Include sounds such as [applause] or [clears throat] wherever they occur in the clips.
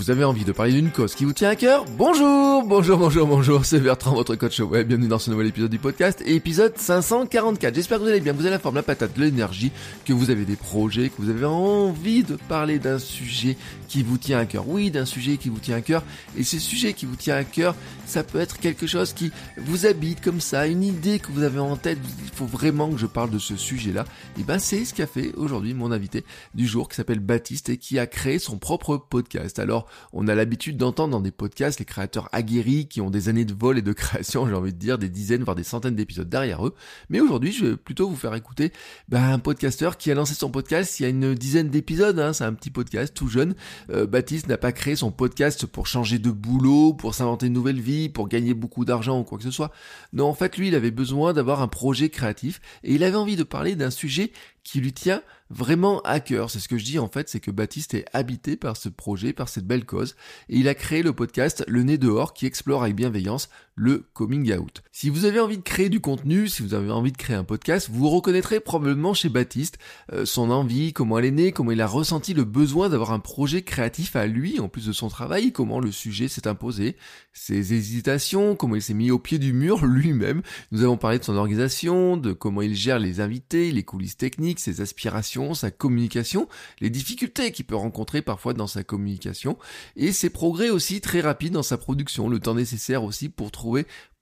Vous avez envie de parler d'une cause qui vous tient à cœur Bonjour, bonjour, bonjour, bonjour, c'est Bertrand, votre coach web. Bienvenue dans ce nouvel épisode du podcast, épisode 544. J'espère que vous allez bien, vous avez la forme, la patate, l'énergie, que vous avez des projets, que vous avez envie de parler d'un sujet qui vous tient à cœur. Oui, d'un sujet qui vous tient à cœur. Et ce sujet qui vous tient à cœur, ça peut être quelque chose qui vous habite comme ça, une idée que vous avez en tête. Il faut vraiment que je parle de ce sujet-là. Et ben, c'est ce qu'a fait aujourd'hui mon invité du jour qui s'appelle Baptiste et qui a créé son propre podcast. Alors, on a l'habitude d'entendre dans des podcasts les créateurs aguerris qui ont des années de vol et de [laughs] création, j'ai envie de dire des dizaines, voire des centaines d'épisodes derrière eux. Mais aujourd'hui, je vais plutôt vous faire écouter ben, un podcasteur qui a lancé son podcast il y a une dizaine d'épisodes. Hein. c'est un petit podcast tout jeune euh, Baptiste n'a pas créé son podcast pour changer de boulot, pour s'inventer une nouvelle vie, pour gagner beaucoup d'argent ou quoi que ce soit. Non, en fait, lui, il avait besoin d'avoir un projet créatif et il avait envie de parler d'un sujet qui lui tient vraiment à cœur. C'est ce que je dis en fait, c'est que Baptiste est habité par ce projet, par cette belle cause, et il a créé le podcast Le Nez dehors qui explore avec bienveillance le coming out. Si vous avez envie de créer du contenu, si vous avez envie de créer un podcast, vous reconnaîtrez probablement chez Baptiste euh, son envie, comment elle est née, comment il a ressenti le besoin d'avoir un projet créatif à lui en plus de son travail, comment le sujet s'est imposé, ses hésitations, comment il s'est mis au pied du mur [laughs] lui-même. Nous avons parlé de son organisation, de comment il gère les invités, les coulisses techniques, ses aspirations, sa communication, les difficultés qu'il peut rencontrer parfois dans sa communication, et ses progrès aussi très rapides dans sa production, le temps nécessaire aussi pour trouver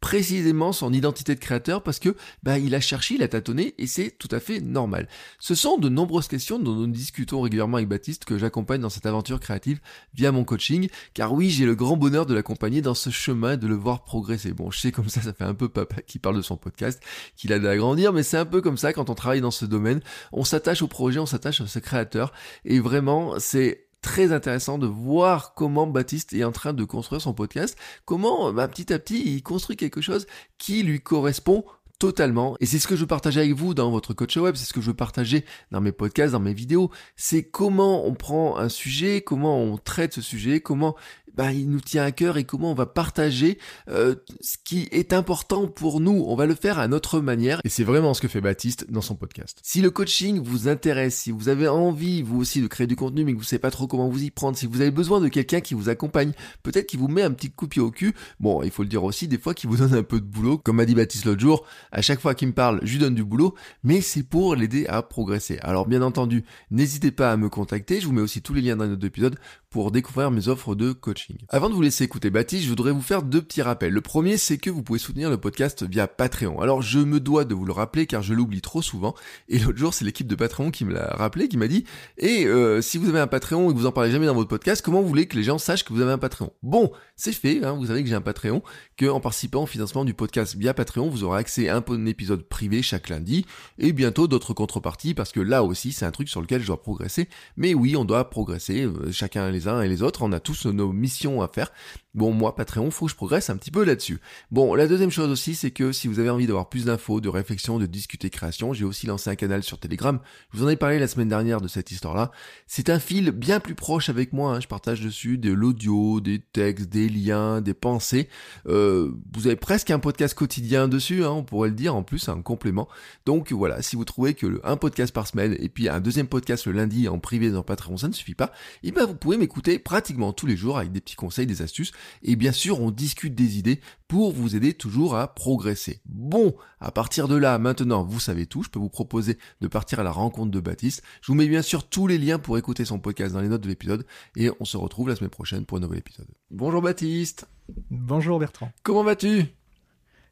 précisément son identité de créateur parce que bah, il a cherché, il a tâtonné et c'est tout à fait normal. Ce sont de nombreuses questions dont nous discutons régulièrement avec Baptiste que j'accompagne dans cette aventure créative via mon coaching car oui j'ai le grand bonheur de l'accompagner dans ce chemin de le voir progresser. Bon je sais comme ça ça fait un peu papa qui parle de son podcast, qu'il a grandir mais c'est un peu comme ça quand on travaille dans ce domaine, on s'attache au projet, on s'attache à ce créateur et vraiment c'est très intéressant de voir comment Baptiste est en train de construire son podcast, comment bah, petit à petit il construit quelque chose qui lui correspond totalement. Et c'est ce que je partage avec vous dans votre coach web, c'est ce que je partager dans mes podcasts, dans mes vidéos. C'est comment on prend un sujet, comment on traite ce sujet, comment bah, il nous tient à cœur et comment on va partager euh, ce qui est important pour nous. On va le faire à notre manière et c'est vraiment ce que fait Baptiste dans son podcast. Si le coaching vous intéresse, si vous avez envie vous aussi de créer du contenu mais que vous savez pas trop comment vous y prendre, si vous avez besoin de quelqu'un qui vous accompagne, peut-être qui vous met un petit coup de pied au cul, bon, il faut le dire aussi, des fois qui vous donne un peu de boulot, comme m'a dit Baptiste l'autre jour, à chaque fois qu'il me parle, je lui donne du boulot, mais c'est pour l'aider à progresser. Alors bien entendu, n'hésitez pas à me contacter, je vous mets aussi tous les liens dans les autres épisodes pour découvrir mes offres de coaching. Avant de vous laisser écouter Baptiste, je voudrais vous faire deux petits rappels. Le premier, c'est que vous pouvez soutenir le podcast via Patreon. Alors, je me dois de vous le rappeler car je l'oublie trop souvent. Et l'autre jour, c'est l'équipe de Patreon qui me l'a rappelé, qui m'a dit, et euh, si vous avez un Patreon et que vous en parlez jamais dans votre podcast, comment vous voulez que les gens sachent que vous avez un Patreon? Bon, c'est fait, hein, vous savez que j'ai un Patreon, que en participant au financement du podcast via Patreon, vous aurez accès à un épisode privé chaque lundi, et bientôt d'autres contreparties, parce que là aussi, c'est un truc sur lequel je dois progresser. Mais oui, on doit progresser, euh, chacun les uns et les autres, on a tous nos missions à faire. Bon, moi, Patreon, faut que je progresse un petit peu là-dessus. Bon, la deuxième chose aussi, c'est que si vous avez envie d'avoir plus d'infos, de réflexions, de discuter création, j'ai aussi lancé un canal sur Telegram. Je vous en ai parlé la semaine dernière de cette histoire-là. C'est un fil bien plus proche avec moi. Hein. Je partage dessus de l'audio, des textes, des liens, des pensées. Euh, vous avez presque un podcast quotidien dessus, hein, on pourrait le dire. En plus, un complément. Donc voilà, si vous trouvez que un podcast par semaine et puis un deuxième podcast le lundi en privé dans Patreon, ça ne suffit pas, et eh ben vous pouvez m'écouter pratiquement tous les jours avec des petits conseils, des astuces et bien sûr, on discute des idées pour vous aider toujours à progresser. Bon, à partir de là, maintenant, vous savez tout. Je peux vous proposer de partir à la rencontre de Baptiste. Je vous mets bien sûr tous les liens pour écouter son podcast dans les notes de l'épisode. Et on se retrouve la semaine prochaine pour un nouvel épisode. Bonjour Baptiste. Bonjour Bertrand. Comment vas-tu?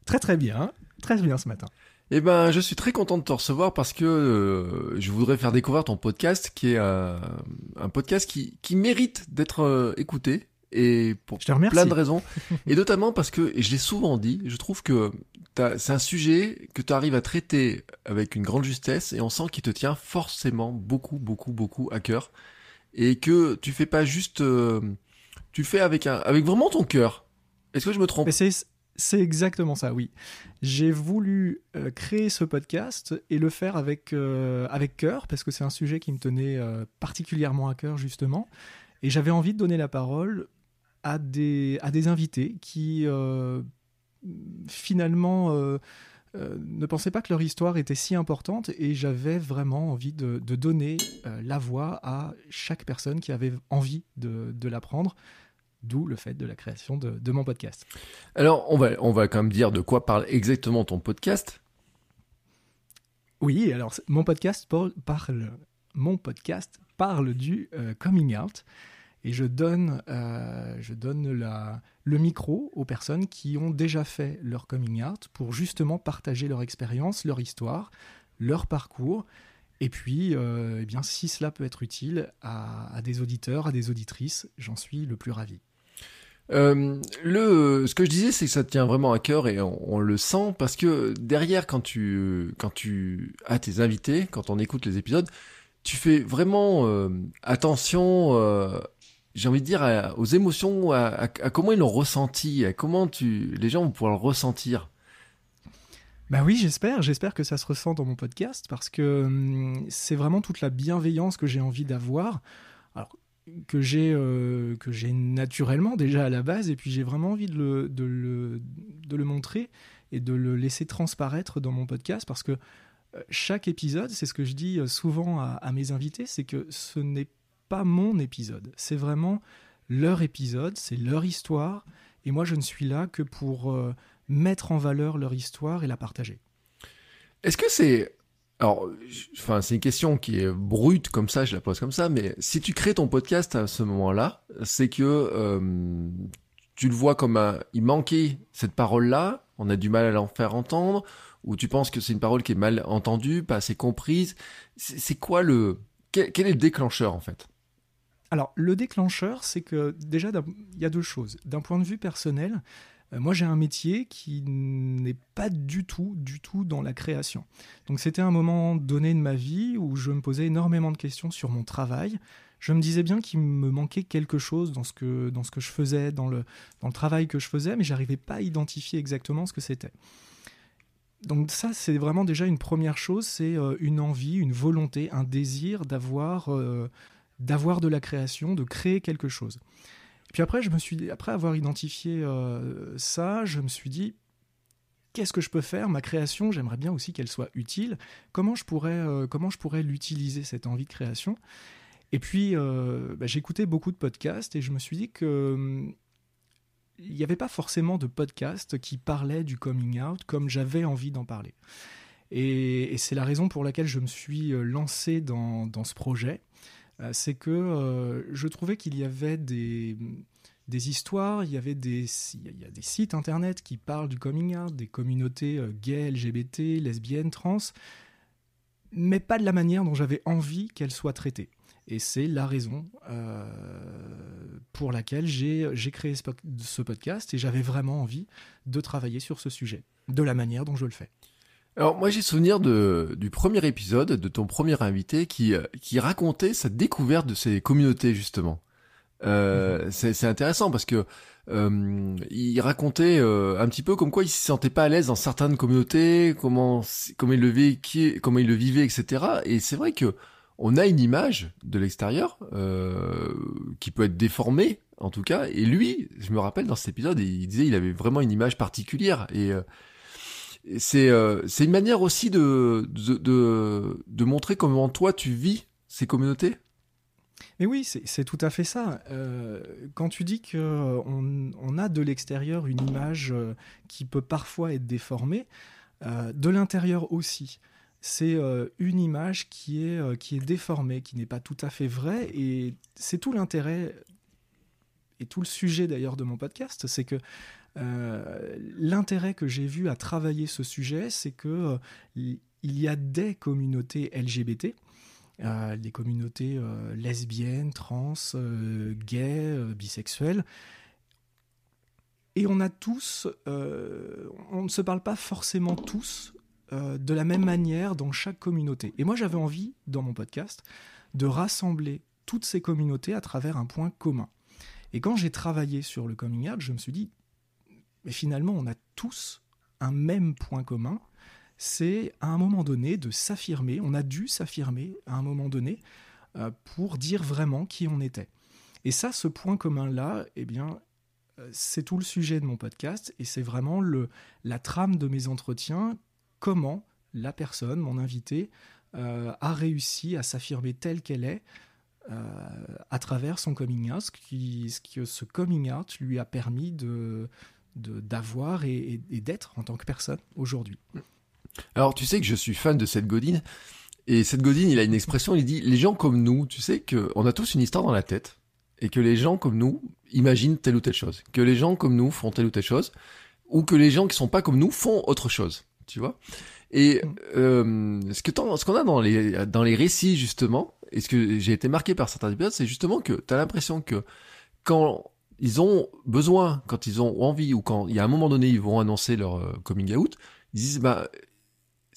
Très très bien. Très bien ce matin. Eh ben, je suis très content de te recevoir parce que euh, je voudrais faire découvrir ton podcast qui est euh, un podcast qui, qui mérite d'être euh, écouté et pour plein de raisons. [laughs] et notamment parce que, et je l'ai souvent dit, je trouve que c'est un sujet que tu arrives à traiter avec une grande justesse et on sent qu'il te tient forcément beaucoup, beaucoup, beaucoup à cœur. Et que tu fais pas juste... euh, tu le fais avec, un, avec vraiment ton cœur. Est-ce que je me trompe? C'est c'est exactement ça, oui. J'ai voulu euh, créer ce podcast et le faire avec, euh, avec cœur, parce que c'est un sujet qui me tenait euh, particulièrement à cœur, justement. Et j'avais envie de donner la parole à des, à des invités qui, euh, finalement, euh, euh, ne pensaient pas que leur histoire était si importante. Et j'avais vraiment envie de, de donner la voix à chaque personne qui avait envie de, de l'apprendre. D'où le fait de la création de, de mon podcast. Alors, on va, on va quand même dire de quoi parle exactement ton podcast. Oui, alors mon podcast par- parle, mon podcast parle du coming out et je donne, euh, je donne le micro aux personnes qui ont déjà fait leur coming out pour justement partager leur expérience, leur histoire, leur parcours. Et puis, euh, eh bien, si cela peut être utile à, des auditeurs, à des auditrices, j'en suis le plus ravi. Euh, le, ce que je disais, c'est que ça tient vraiment à cœur et on, le sent parce que derrière, quand tu, quand tu as tes invités, quand on écoute les épisodes, tu fais vraiment attention, euh, j'ai envie de dire, aux émotions, à, comment ils l'ont ressenti, à comment les gens vont pouvoir le ressentir. Bah oui, j'espère, j'espère que ça se ressent dans mon podcast parce que hum, c'est vraiment toute la bienveillance que j'ai envie d'avoir. Alors que j'ai euh, que j'ai naturellement déjà à la base et puis j'ai vraiment envie de le montrer et de le laisser transparaître dans mon podcast parce que euh, chaque épisode, c'est ce que je dis euh, souvent à, à mes invités, c'est que ce n'est pas mon épisode, c'est vraiment leur épisode, c'est leur histoire et moi je ne suis là que pour euh, mettre en valeur leur histoire et la partager. Est-ce que c'est, alors, enfin, c'est une question qui est brute comme ça, je la pose comme ça, mais si tu crées ton podcast à ce moment-là, c'est que euh, tu le vois comme un, il manquait cette parole-là, on a du mal à l'en faire entendre, ou tu penses que c'est une parole qui est mal entendue, pas assez comprise. C'est quoi le, quel est le déclencheur en fait? Alors, le déclencheur, c'est que déjà, il y a deux choses. D'un point de vue personnel, euh, moi j'ai un métier qui n'est pas du tout, du tout dans la création. Donc c'était un moment donné de ma vie où je me posais énormément de questions sur mon travail. Je me disais bien qu'il me manquait quelque chose dans ce que, dans ce que je faisais, dans le, dans le travail que je faisais, mais j'arrivais pas à identifier exactement ce que c'était. Donc ça, c'est vraiment déjà une première chose, c'est euh, une envie, une volonté, un désir d'avoir euh, d'avoir de la création, de créer quelque chose. Puis après, je me suis, après avoir identifié euh, ça, je me suis dit, qu'est-ce que je peux faire? Ma création, j'aimerais bien aussi qu'elle soit utile. Comment je pourrais, euh, comment je pourrais l'utiliser cette envie de création? Et puis, euh, bah, j'écoutais beaucoup de podcasts et je me suis dit que hum, il n'y avait pas forcément de podcast qui parlait du coming out comme j'avais envie d'en parler. Et, et c'est la raison pour laquelle je me suis lancé dans, dans ce projet. Euh, c'est que euh, je trouvais qu'il y avait des, histoires, il y avait des, il y a des sites internet qui parlent du coming out, des communautés euh, gays, LGBT, lesbiennes, trans, mais pas de la manière dont j'avais envie qu'elles soient traitées. Et c'est la raison pour laquelle j'ai créé ce podcast et j'avais vraiment envie de travailler sur ce sujet, de la manière dont je le fais. Alors moi j'ai souvenir de, du premier épisode de ton premier invité qui, euh, qui racontait sa découverte de ces communautés justement. Euh, c'est c'est intéressant parce que euh, il racontait euh, un petit peu comme quoi il se sentait pas à l'aise dans certaines communautés, comment comment il le vivait, comment il le vivait, etc. Et c'est vrai que on a une image de l'extérieur euh, qui peut être déformée en tout cas. Et lui, je me rappelle dans cet épisode, il disait il avait vraiment une image particulière et euh, et c'est euh, c'est une manière aussi de, de de montrer comment toi tu vis ces communautés? Mais oui, c'est tout à fait ça. Euh, quand tu dis qu'on on a de l'extérieur une image euh, qui peut parfois être déformée, de l'intérieur aussi. C'est une image qui est, qui est déformée, qui n'est pas tout à fait vraie. Et c'est tout l'intérêt et tout le sujet d'ailleurs de mon podcast, c'est que euh, l'intérêt que j'ai vu à travailler ce sujet, c'est que euh, il y a des communautés LGBT des communautés lesbiennes, trans, gays, bisexuelles. Et on a tous, on ne se parle pas forcément tous de la même manière dans chaque communauté. Et moi j'avais envie, dans mon podcast, de rassembler toutes ces communautés à travers un point commun. Et quand j'ai travaillé sur le coming out, je me suis dit, mais finalement, on a tous un même point commun, c'est à un moment donné de s'affirmer, on a dû s'affirmer à un moment donné euh, pour dire vraiment qui on était. Et ça, ce point commun-là, eh bien, euh, c'est tout le sujet de mon podcast et c'est vraiment le, la trame de mes entretiens, comment la personne, mon invité, euh, a réussi à s'affirmer telle qu'elle est à travers son coming out, ce, que ce coming out lui a permis de, d'avoir et, d'être en tant que personne aujourd'hui. Alors tu sais que je suis fan de Seth Godin et Seth Godin il a une expression il dit les gens comme nous tu sais que on a tous une histoire dans la tête et que les gens comme nous imaginent telle ou telle chose. Que les gens comme nous font telle ou telle chose ou que les gens qui sont pas comme nous font autre chose tu vois. Et euh, ce que ce qu'on a dans les dans les récits justement et ce que j'ai été marqué par certains épisodes c'est justement que tu as l'impression que quand ils ont besoin, quand ils ont envie ou quand il y a un moment donné, ils vont annoncer leur euh, coming out, ils disent bah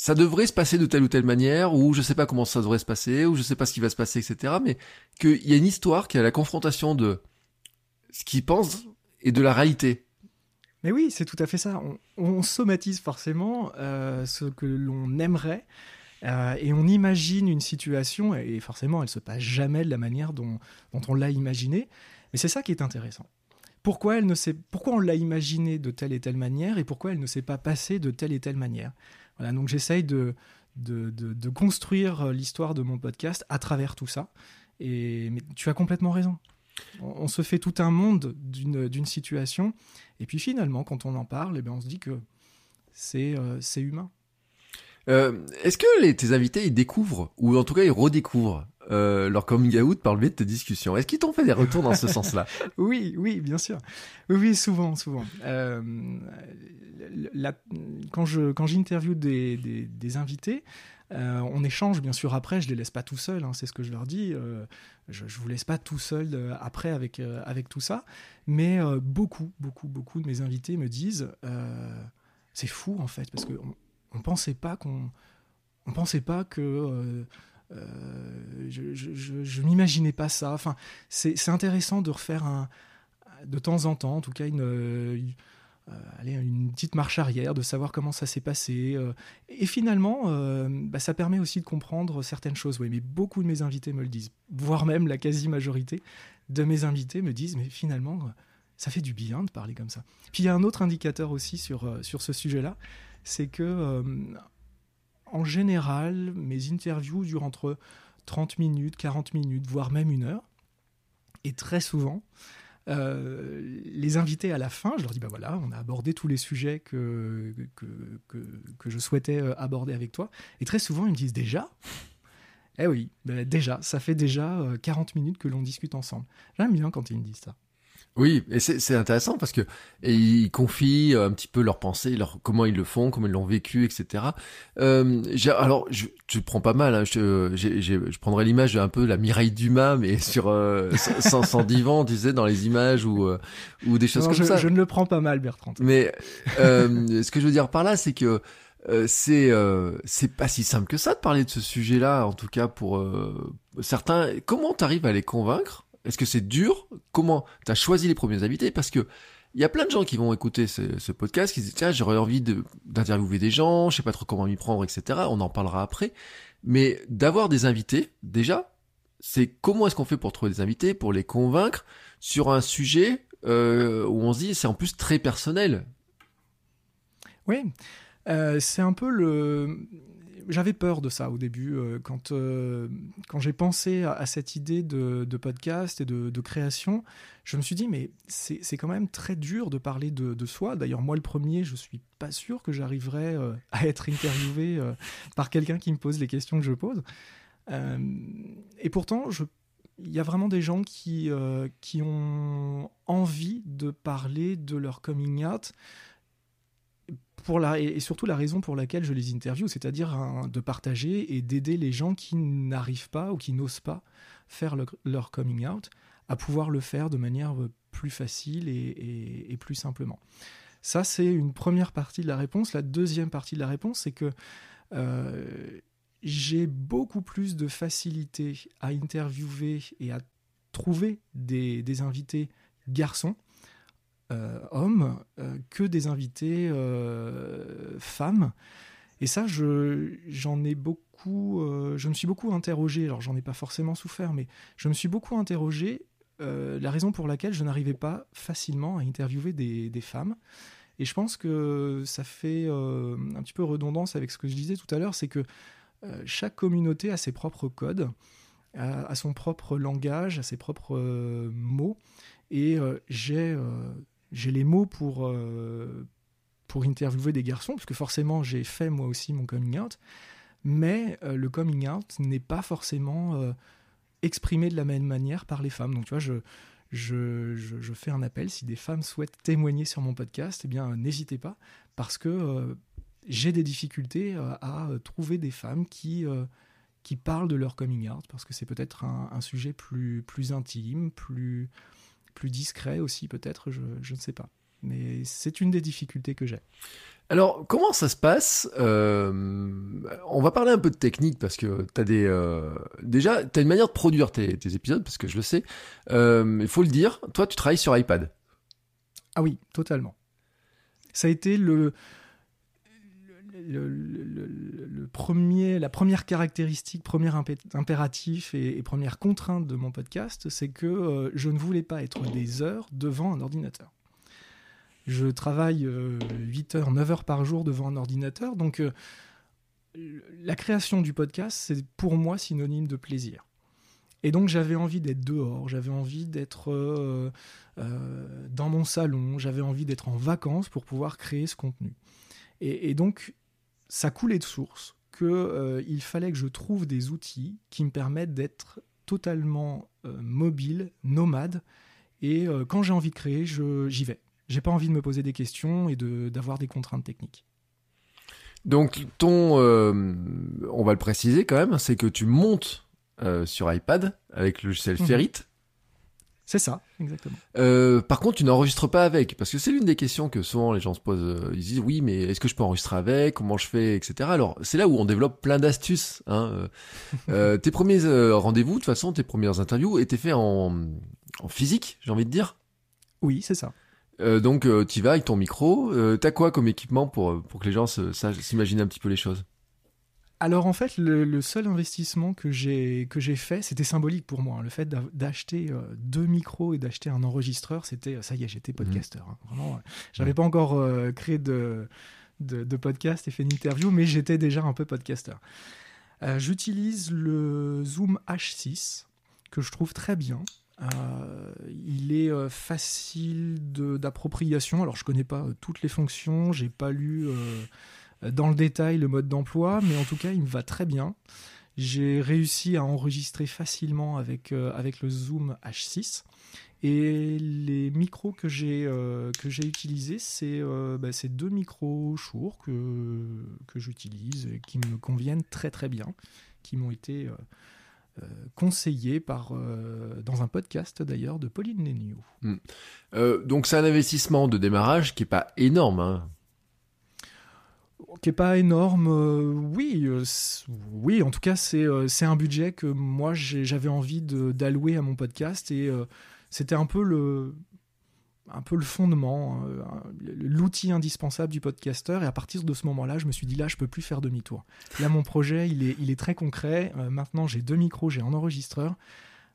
ça devrait se passer de telle ou telle manière, ou je sais pas comment ça devrait se passer, ou je sais pas ce qui va se passer, etc. Mais qu'il y a une histoire qui a la confrontation de ce qu'ils pensent et de la réalité. Mais oui, c'est tout à fait ça. On, somatise forcément euh, ce que l'on aimerait. Euh, et on imagine une situation, et forcément, elle se passe jamais de la manière dont, dont on l'a imaginé. Mais c'est ça qui est intéressant. Pourquoi, elle ne sait, pourquoi on l'a imaginé de telle et telle manière et pourquoi elle ne s'est pas passée de telle et telle manière? Voilà, donc j'essaye de, de, de, construire l'histoire de mon podcast à travers tout ça. Et mais tu as complètement raison. On, se fait tout un monde d'une situation, et puis finalement, quand on en parle, eh bien, on se dit que c'est euh, humain. Euh, Est-ce que les, tes invités ils découvrent, ou en tout cas ils redécouvrent euh, leur coming out par le biais de tes discussions. Est-ce qu'ils t'ont fait des retours dans ce [laughs] sens-là? Oui, oui, bien sûr. Oui, souvent, souvent. Euh, quand je quand j'interviewe des, des, invités, euh, on échange bien sûr après, je les laisse pas tout seuls, hein, c'est ce que je leur dis. je, je vous laisse pas tout seul après avec, avec tout ça. Mais beaucoup, beaucoup, beaucoup de mes invités me disent c'est fou en fait, parce qu'on on pensait pas qu'on on pensait pas que euh, je, m'imaginais pas ça. Enfin, c'est intéressant de refaire un, de temps en temps, en tout cas, une, euh, une petite marche arrière, de savoir comment ça s'est passé. Euh. et finalement, bah, ça permet aussi de comprendre certaines choses. Oui, mais beaucoup de mes invités me le disent, voire même la quasi-majorité de mes invités me disent, mais finalement, ça fait du bien de parler comme ça. Puis il y a un autre indicateur aussi sur, sur ce sujet-là, c'est que en général, mes interviews durent entre 30 minutes, 40 minutes, voire même une heure. Et très souvent, euh, les invités à la fin, je leur dis, bah voilà, on a abordé tous les sujets que, que, que, je souhaitais euh, aborder avec toi. Et très souvent, ils me disent déjà? Eh oui, bah déjà, ça fait déjà 40 euh, minutes que l'on discute ensemble. J'aime bien quand ils me disent ça. Oui, et c'est intéressant parce que ils confient un petit peu leurs pensées, leur, comment ils le font, comment ils l'ont vécu, etc. Euh, alors, je, je prends pas mal. Hein, je, je prendrais l'image un peu la Mireille Dumas, mais [laughs] sur euh, sans, sans, divan, tu sais, dans les images ou euh, ou des choses comme ça. Je ne le prends pas mal, Bertrand. Mais euh, ce que je veux dire par là, c'est que euh, c'est c'est pas si simple que ça de parler de ce sujet-là, en tout cas pour certains. Comment t'arrives à les convaincre est-ce que c'est dur? Comment t'as choisi les premiers invités? Parce que il y a plein de gens qui vont écouter ce, podcast qui disent tiens j'aurais envie d'interviewer des gens, je sais pas trop comment m'y prendre, etc. On en parlera après. Mais d'avoir des invités, déjà, c'est comment est-ce qu'on fait pour trouver des invités, pour les convaincre sur un sujet euh, où on se dit c'est en plus très personnel. Oui, euh, c'est un peu le j'avais peur de ça au début, euh, quand, euh, quand j'ai pensé à, cette idée de, podcast et de, création, je me suis dit, mais c'est quand même très dur de parler de, soi. D'ailleurs, moi, le premier, je suis pas sûr que j'arriverais euh, à être interviewé par quelqu'un qui me pose les questions que je pose. et pourtant, il y a vraiment des gens qui, qui ont envie de parler de leur coming out pour la, et surtout la raison pour laquelle je les interviewe, c'est-à-dire de partager et d'aider les gens qui n'arrivent pas ou qui n'osent pas faire leur coming out à pouvoir le faire de manière plus facile et, plus simplement. Ça, c'est une première partie de la réponse. La deuxième partie de la réponse, c'est que euh, j'ai beaucoup plus de facilité à interviewer et à trouver des, invités garçons, euh, hommes, euh, que des invités femmes. Et ça, j'en ai beaucoup, je me suis beaucoup interrogé. Alors, j'en ai pas forcément souffert, mais je me suis beaucoup interrogé euh, la raison pour laquelle je n'arrivais pas facilement à interviewer des, femmes. Et je pense que ça fait euh, un petit peu redondance avec ce que je disais tout à l'heure, c'est que euh, chaque communauté a ses propres codes, a, son propre langage, a ses propres mots. Et j'ai j'ai les mots pour, pour interviewer des garçons, parce que forcément j'ai fait moi aussi mon coming out. Mais le coming out n'est pas forcément exprimé de la même manière par les femmes. Donc tu vois, je, je, je, fais un appel. Si des femmes souhaitent témoigner sur mon podcast, eh bien n'hésitez pas, parce que euh, j'ai des difficultés euh, à trouver des femmes qui, euh, qui parlent de leur coming out, parce que c'est peut-être un, sujet plus, plus intime, plus, plus discret aussi, peut-être, je, je ne sais pas. Mais c'est une des difficultés que j'ai. Alors, comment ça se passe euh, On va parler un peu de technique parce que tu as des. Euh, déjà, tu as une manière de produire tes, épisodes, parce que je le sais. Euh, il faut le dire, toi, tu travailles sur iPad. Ah oui, totalement. Ça a été le. La première caractéristique, premier impératif et, première contrainte de mon podcast, c'est que je ne voulais pas être des heures devant un ordinateur. Je travaille 8 euh, heures, 9 heures par jour devant un ordinateur. Donc, euh, la création du podcast, c'est pour moi synonyme de plaisir. Et donc, j'avais envie d'être dehors, j'avais envie d'être euh, dans mon salon, j'avais envie d'être en vacances pour pouvoir créer ce contenu. Et, donc, ça coulait de source qu'il fallait que je trouve des outils qui me permettent d'être totalement mobile, nomade. Et quand j'ai envie de créer, j'y vais j'ai pas envie de me poser des questions et d'avoir des contraintes techniques. Donc ton, euh, on va le préciser quand même, c'est que tu montes euh, sur iPad avec le logiciel. Ferrit. C'est ça, exactement. Euh, par contre, tu n'enregistres pas avec, parce que c'est l'une des questions que souvent les gens se posent. Ils disent oui, mais est-ce que je peux enregistrer avec Comment je fais, etc. Alors c'est là où on développe plein d'astuces. Hein. tes premiers rendez-vous, de toute façon, tes premières interviews étaient faits en, en physique, j'ai envie de dire. Oui, c'est ça. Euh, donc euh, tu vas avec ton micro. Euh, T'as quoi comme équipement pour, pour que les gens s'imaginent un petit peu les choses? Alors en fait, le, seul investissement que j'ai que j'ai fait, c'était symbolique pour moi. Le fait d'acheter euh, deux micros et d'acheter un enregistreur, c'était ça y est, j'étais podcasteur. Hein. Vraiment, j'avais pas encore créé de, de, de, podcast et fait une interview, mais j'étais déjà un peu podcasteur. J'utilise le Zoom H6 que je trouve très bien. Euh, il est euh, facile d'appropriation. Alors je connais pas euh, toutes les fonctions, j'ai pas lu dans le détail le mode d'emploi, mais en tout cas il me va très bien. J'ai réussi à enregistrer facilement avec, avec le Zoom H6. Et les micros que j'ai que j'ai utilisés, c'est bah, deux micros Shure que, que j'utilise et qui me conviennent très très bien, qui m'ont été euh, conseillé par, euh, dans un podcast d'ailleurs de Pauline Léniaud. Hmm. Euh, donc c'est un investissement de démarrage qui n'est pas énorme. Hein. Qui n'est pas énorme, oui, oui. En tout cas, c'est c'est un budget que moi j'avais envie d'allouer à mon podcast et c'était un peu le un peu le fondement, euh, l'outil indispensable du podcasteur. Et à partir de ce moment-là, je me suis dit là, je peux plus faire demi-tour. Là, mon projet, il est, il est très concret. Euh, maintenant, j'ai deux micros, j'ai un enregistreur.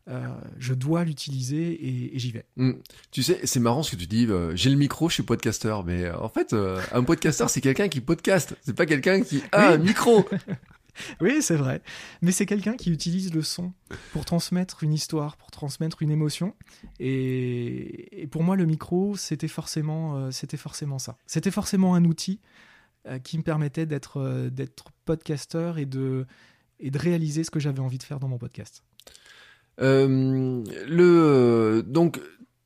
Euh, je dois l'utiliser et, j'y vais. Hmm. Tu sais, c'est marrant ce que tu dis. j'ai le micro, je suis podcasteur, mais en fait, un podcasteur, c'est quelqu'un qui podcast. C'est pas quelqu'un qui a un micro. [laughs] oui, c'est vrai. Mais c'est quelqu'un qui utilise le son pour transmettre une histoire, pour transmettre une émotion. Et, pour moi, le micro, c'était forcément, euh, c'était forcément ça. C'était forcément un outil euh, qui me permettait d'être, euh, d'être podcasteur et de, et de réaliser ce que j'avais envie de faire dans mon podcast. Le, donc,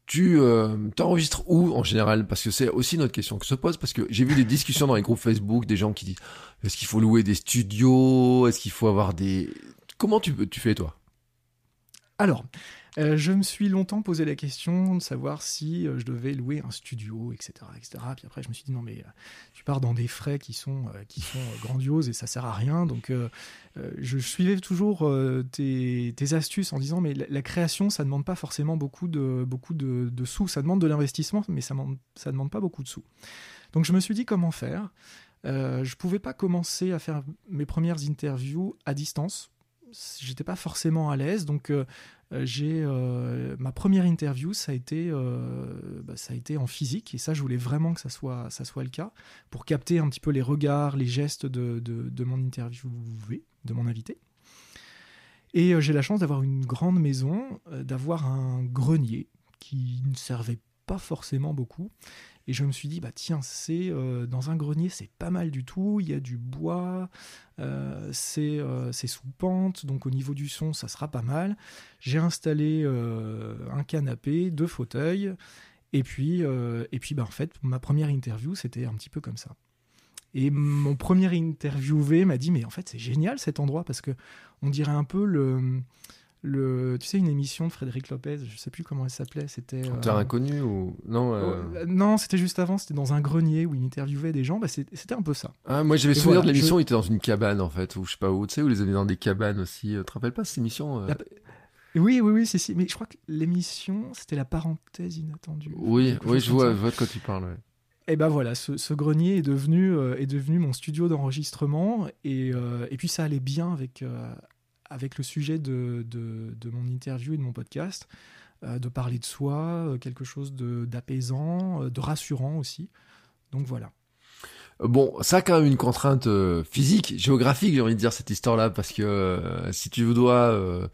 tu euh, t'enregistres où en général? Parce que c'est aussi notre question que se pose, parce que j'ai vu des discussions dans les groupes Facebook, des gens qui disent est-ce qu'il faut louer des studios? Est-ce qu'il faut avoir des... Comment tu, tu fais toi? Alors, euh, je me suis longtemps posé la question de savoir si euh, je devais louer un studio, etc., etc. Puis après, je me suis dit non, mais euh, tu pars dans des frais qui sont, qui sont grandioses et ça sert à rien. Donc, je suivais toujours tes, astuces en disant mais la, création, ça demande pas forcément beaucoup de, beaucoup de, sous. Ça demande de l'investissement, mais ça, ça demande pas beaucoup de sous. Donc, je me suis dit comment faire. je pouvais pas commencer à faire mes premières interviews à distance j'étais pas forcément à l'aise donc euh, j'ai euh, ma première interview, ça a été euh, bah, ça a été en physique et ça je voulais vraiment que ça soit ça soit le cas pour capter un petit peu les regards, les gestes de, de, mon interview, de mon invité. Et j'ai la chance d'avoir une grande maison, d'avoir un grenier qui ne servait pas forcément beaucoup et je me suis dit, bah tiens, c'est euh, dans un grenier, c'est pas mal du tout. Il y a du bois, euh, euh, c'est sous pente, donc au niveau du son, ça sera pas mal. J'ai installé un canapé, deux fauteuils, et puis, et puis bah, en fait, ma première interview, c'était un petit peu comme ça. Et mon premier interviewé m'a dit, mais en fait, c'est génial cet endroit parce que on dirait un peu le le, tu sais, une émission de Frédéric Lopez, je sais plus comment elle s'appelait, c'était. Terre euh, inconnu ou non euh, euh, Non, c'était juste avant, c'était dans un grenier où il interviewait des gens. Bah, c'était un peu ça. Ah, moi j'avais souvenir de l'émission, il était dans une cabane en fait, ou je sais pas où, tu sais, où les avaient dans des cabanes aussi. Tu te rappelles pas cette émission Oui, oui, oui, c'est si. Mais je crois que l'émission, c'était la parenthèse inattendue. Oui, oui, je vois, je vois de quoi tu parles. Et ben voilà, ce, grenier est devenu, est devenu mon studio d'enregistrement et, et, puis ça allait bien avec, avec le sujet de, de, mon interview et de mon podcast, euh, de parler de soi, euh, quelque chose d'apaisant, euh, de, rassurant aussi. Donc voilà. Bon, ça a quand même une contrainte physique, géographique, j'ai envie de dire cette histoire-là, parce que si tu dois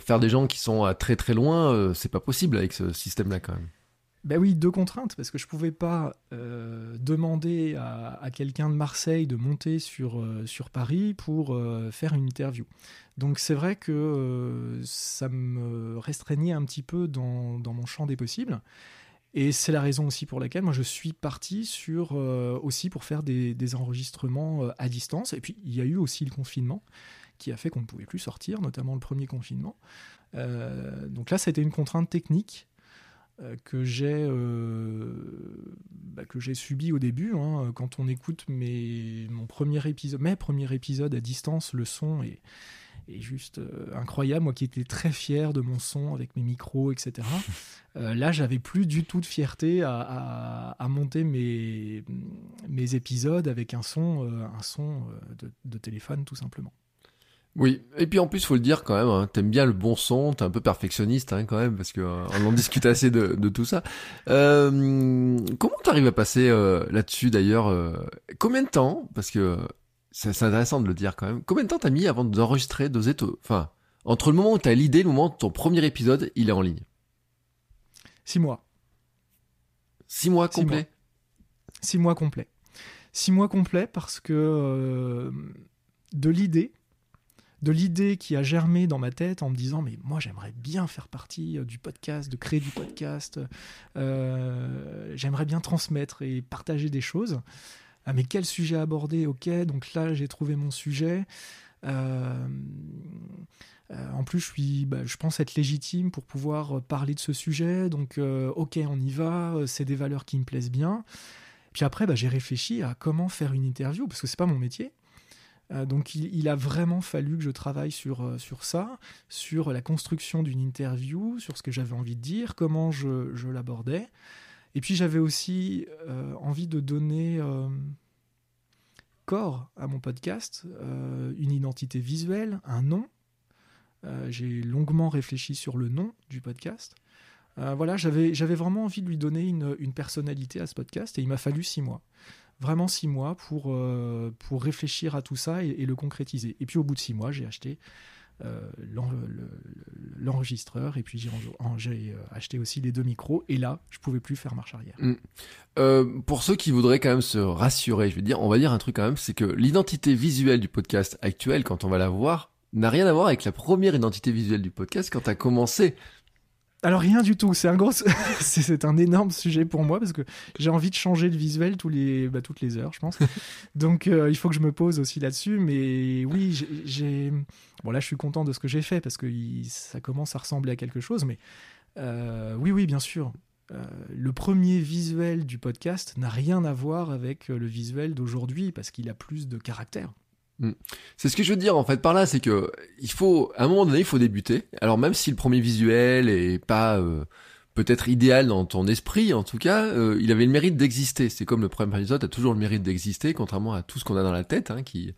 faire des gens qui sont à très très loin, c'est pas possible avec ce système-là quand même. Ben oui, deux contraintes, parce que je pouvais pas euh, demander à, quelqu'un de Marseille de monter sur, euh, sur Paris pour euh, faire une interview. Donc c'est vrai que ça me restreignait un petit peu dans, dans mon champ des possibles. Et c'est la raison aussi pour laquelle moi je suis parti sur aussi pour faire des, des, enregistrements à distance. Et puis il y a eu aussi le confinement qui a fait qu'on ne pouvait plus sortir, notamment le premier confinement. donc là, ça a été une contrainte technique que j'ai euh, bah, que j'ai subi au début. Hein. Quand on écoute mes, mon premier épisode, mes premiers épisodes à distance, le son est, est juste euh, incroyable. Moi qui étais très fier de mon son avec mes micros, etc. [laughs] là, j'avais plus du tout de fierté à, à, monter mes, mes épisodes avec un son, un son de, de téléphone tout simplement. Oui, et puis en plus, faut le dire quand même, hein, t'aimes bien le bon son, t'es un peu perfectionniste hein, quand même, parce que euh, on en discute assez de, de, tout ça. Euh, comment t'arrives à passer euh, là-dessus d'ailleurs euh, Combien de temps Parce que c'est intéressant de le dire quand même. Combien de temps t'as mis avant d'enregistrer, d'oser, enfin, entre le moment où t'as l'idée, le moment où ton premier épisode, il est en ligne? Six mois. Six mois complets? Six mois complets. Six mois complets parce que de l'idée de l'idée qui a germé dans ma tête en me disant mais moi j'aimerais bien faire partie euh, du podcast, de créer du podcast, euh, j'aimerais bien transmettre et partager des choses. Ah, mais quel sujet aborder? Ok, donc là j'ai trouvé mon sujet. Euh, en plus, je, suis, bah, je pense être légitime pour pouvoir parler de ce sujet. Donc, ok, on y va. C'est des valeurs qui me plaisent bien. Puis après, bah, j'ai réfléchi à comment faire une interview parce que c'est pas mon métier. Euh, donc il, a vraiment fallu que je travaille sur, euh, sur ça, sur la construction d'une interview, sur ce que j'avais envie de dire, comment je, je l'abordais. Et puis j'avais aussi euh, envie de donner corps à mon podcast, une identité visuelle, un nom. J'ai longuement réfléchi sur le nom du podcast. voilà, j'avais vraiment envie de lui donner une, une personnalité à ce podcast et il m'a fallu six mois vraiment six mois pour, euh, pour réfléchir à tout ça et, le concrétiser. Et puis au bout de six mois, j'ai acheté euh, l'enregistreur et puis j'ai euh, acheté aussi les deux micros et là je pouvais plus faire marche arrière. Mm. pour ceux qui voudraient quand même se rassurer, je veux dire, on va dire un truc quand même, c'est que l'identité visuelle du podcast actuel, quand on va la voir, n'a rien à voir avec la première identité visuelle du podcast quand tu as commencé alors rien du tout, c'est un gros, [laughs] c'est un énorme sujet pour moi parce que j'ai envie de changer le visuel tous les, bah, toutes les heures, je pense. [laughs] Donc euh, il faut que je me pose aussi là-dessus. Mais oui, j'ai, bon là je suis content de ce que j'ai fait parce que ça commence à ressembler à quelque chose. Mais euh, oui, oui, bien sûr. Euh, le premier visuel du podcast n'a rien à voir avec le visuel d'aujourd'hui parce qu'il a plus de caractère. Mm. C'est ce que je veux dire en fait par là, c'est que il faut à un moment donné il faut débuter. Alors même si le premier visuel est pas euh, peut-être idéal dans ton esprit, en tout cas, euh, il avait le mérite d'exister. C'est comme le premier épisode a toujours le mérite d'exister, contrairement à tout ce qu'on a dans la tête, hein, qui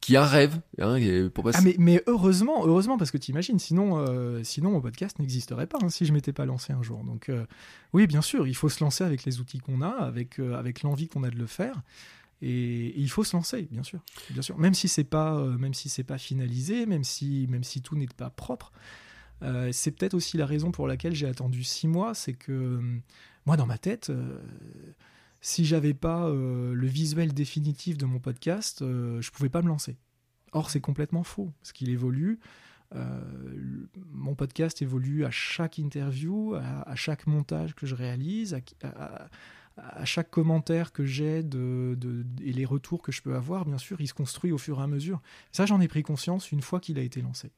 qui a un rêve. Hein, pour Ah mais, mais heureusement, heureusement parce que tu imagines, sinon euh, sinon mon podcast n'existerait pas hein, si je m'étais pas lancé un jour. Donc oui, bien sûr, il faut se lancer avec les outils qu'on a, avec avec l'envie qu'on a de le faire. Et, il faut se lancer, bien sûr, bien sûr. Même si c'est pas, euh, même si c'est pas finalisé, même si, même si tout n'est pas propre. Euh, c'est peut-être aussi la raison pour laquelle j'ai attendu six mois, c'est que euh, moi, dans ma tête, si j'avais pas le visuel définitif de mon podcast, je pouvais pas me lancer. Or, c'est complètement faux, parce qu'il évolue. mon podcast évolue à chaque interview, à, chaque montage que je réalise, chaque commentaire que j'ai de, et les retours que je peux avoir, bien sûr, il se construit au fur et à mesure. Ça, j'en ai pris conscience une fois qu'il a été lancé.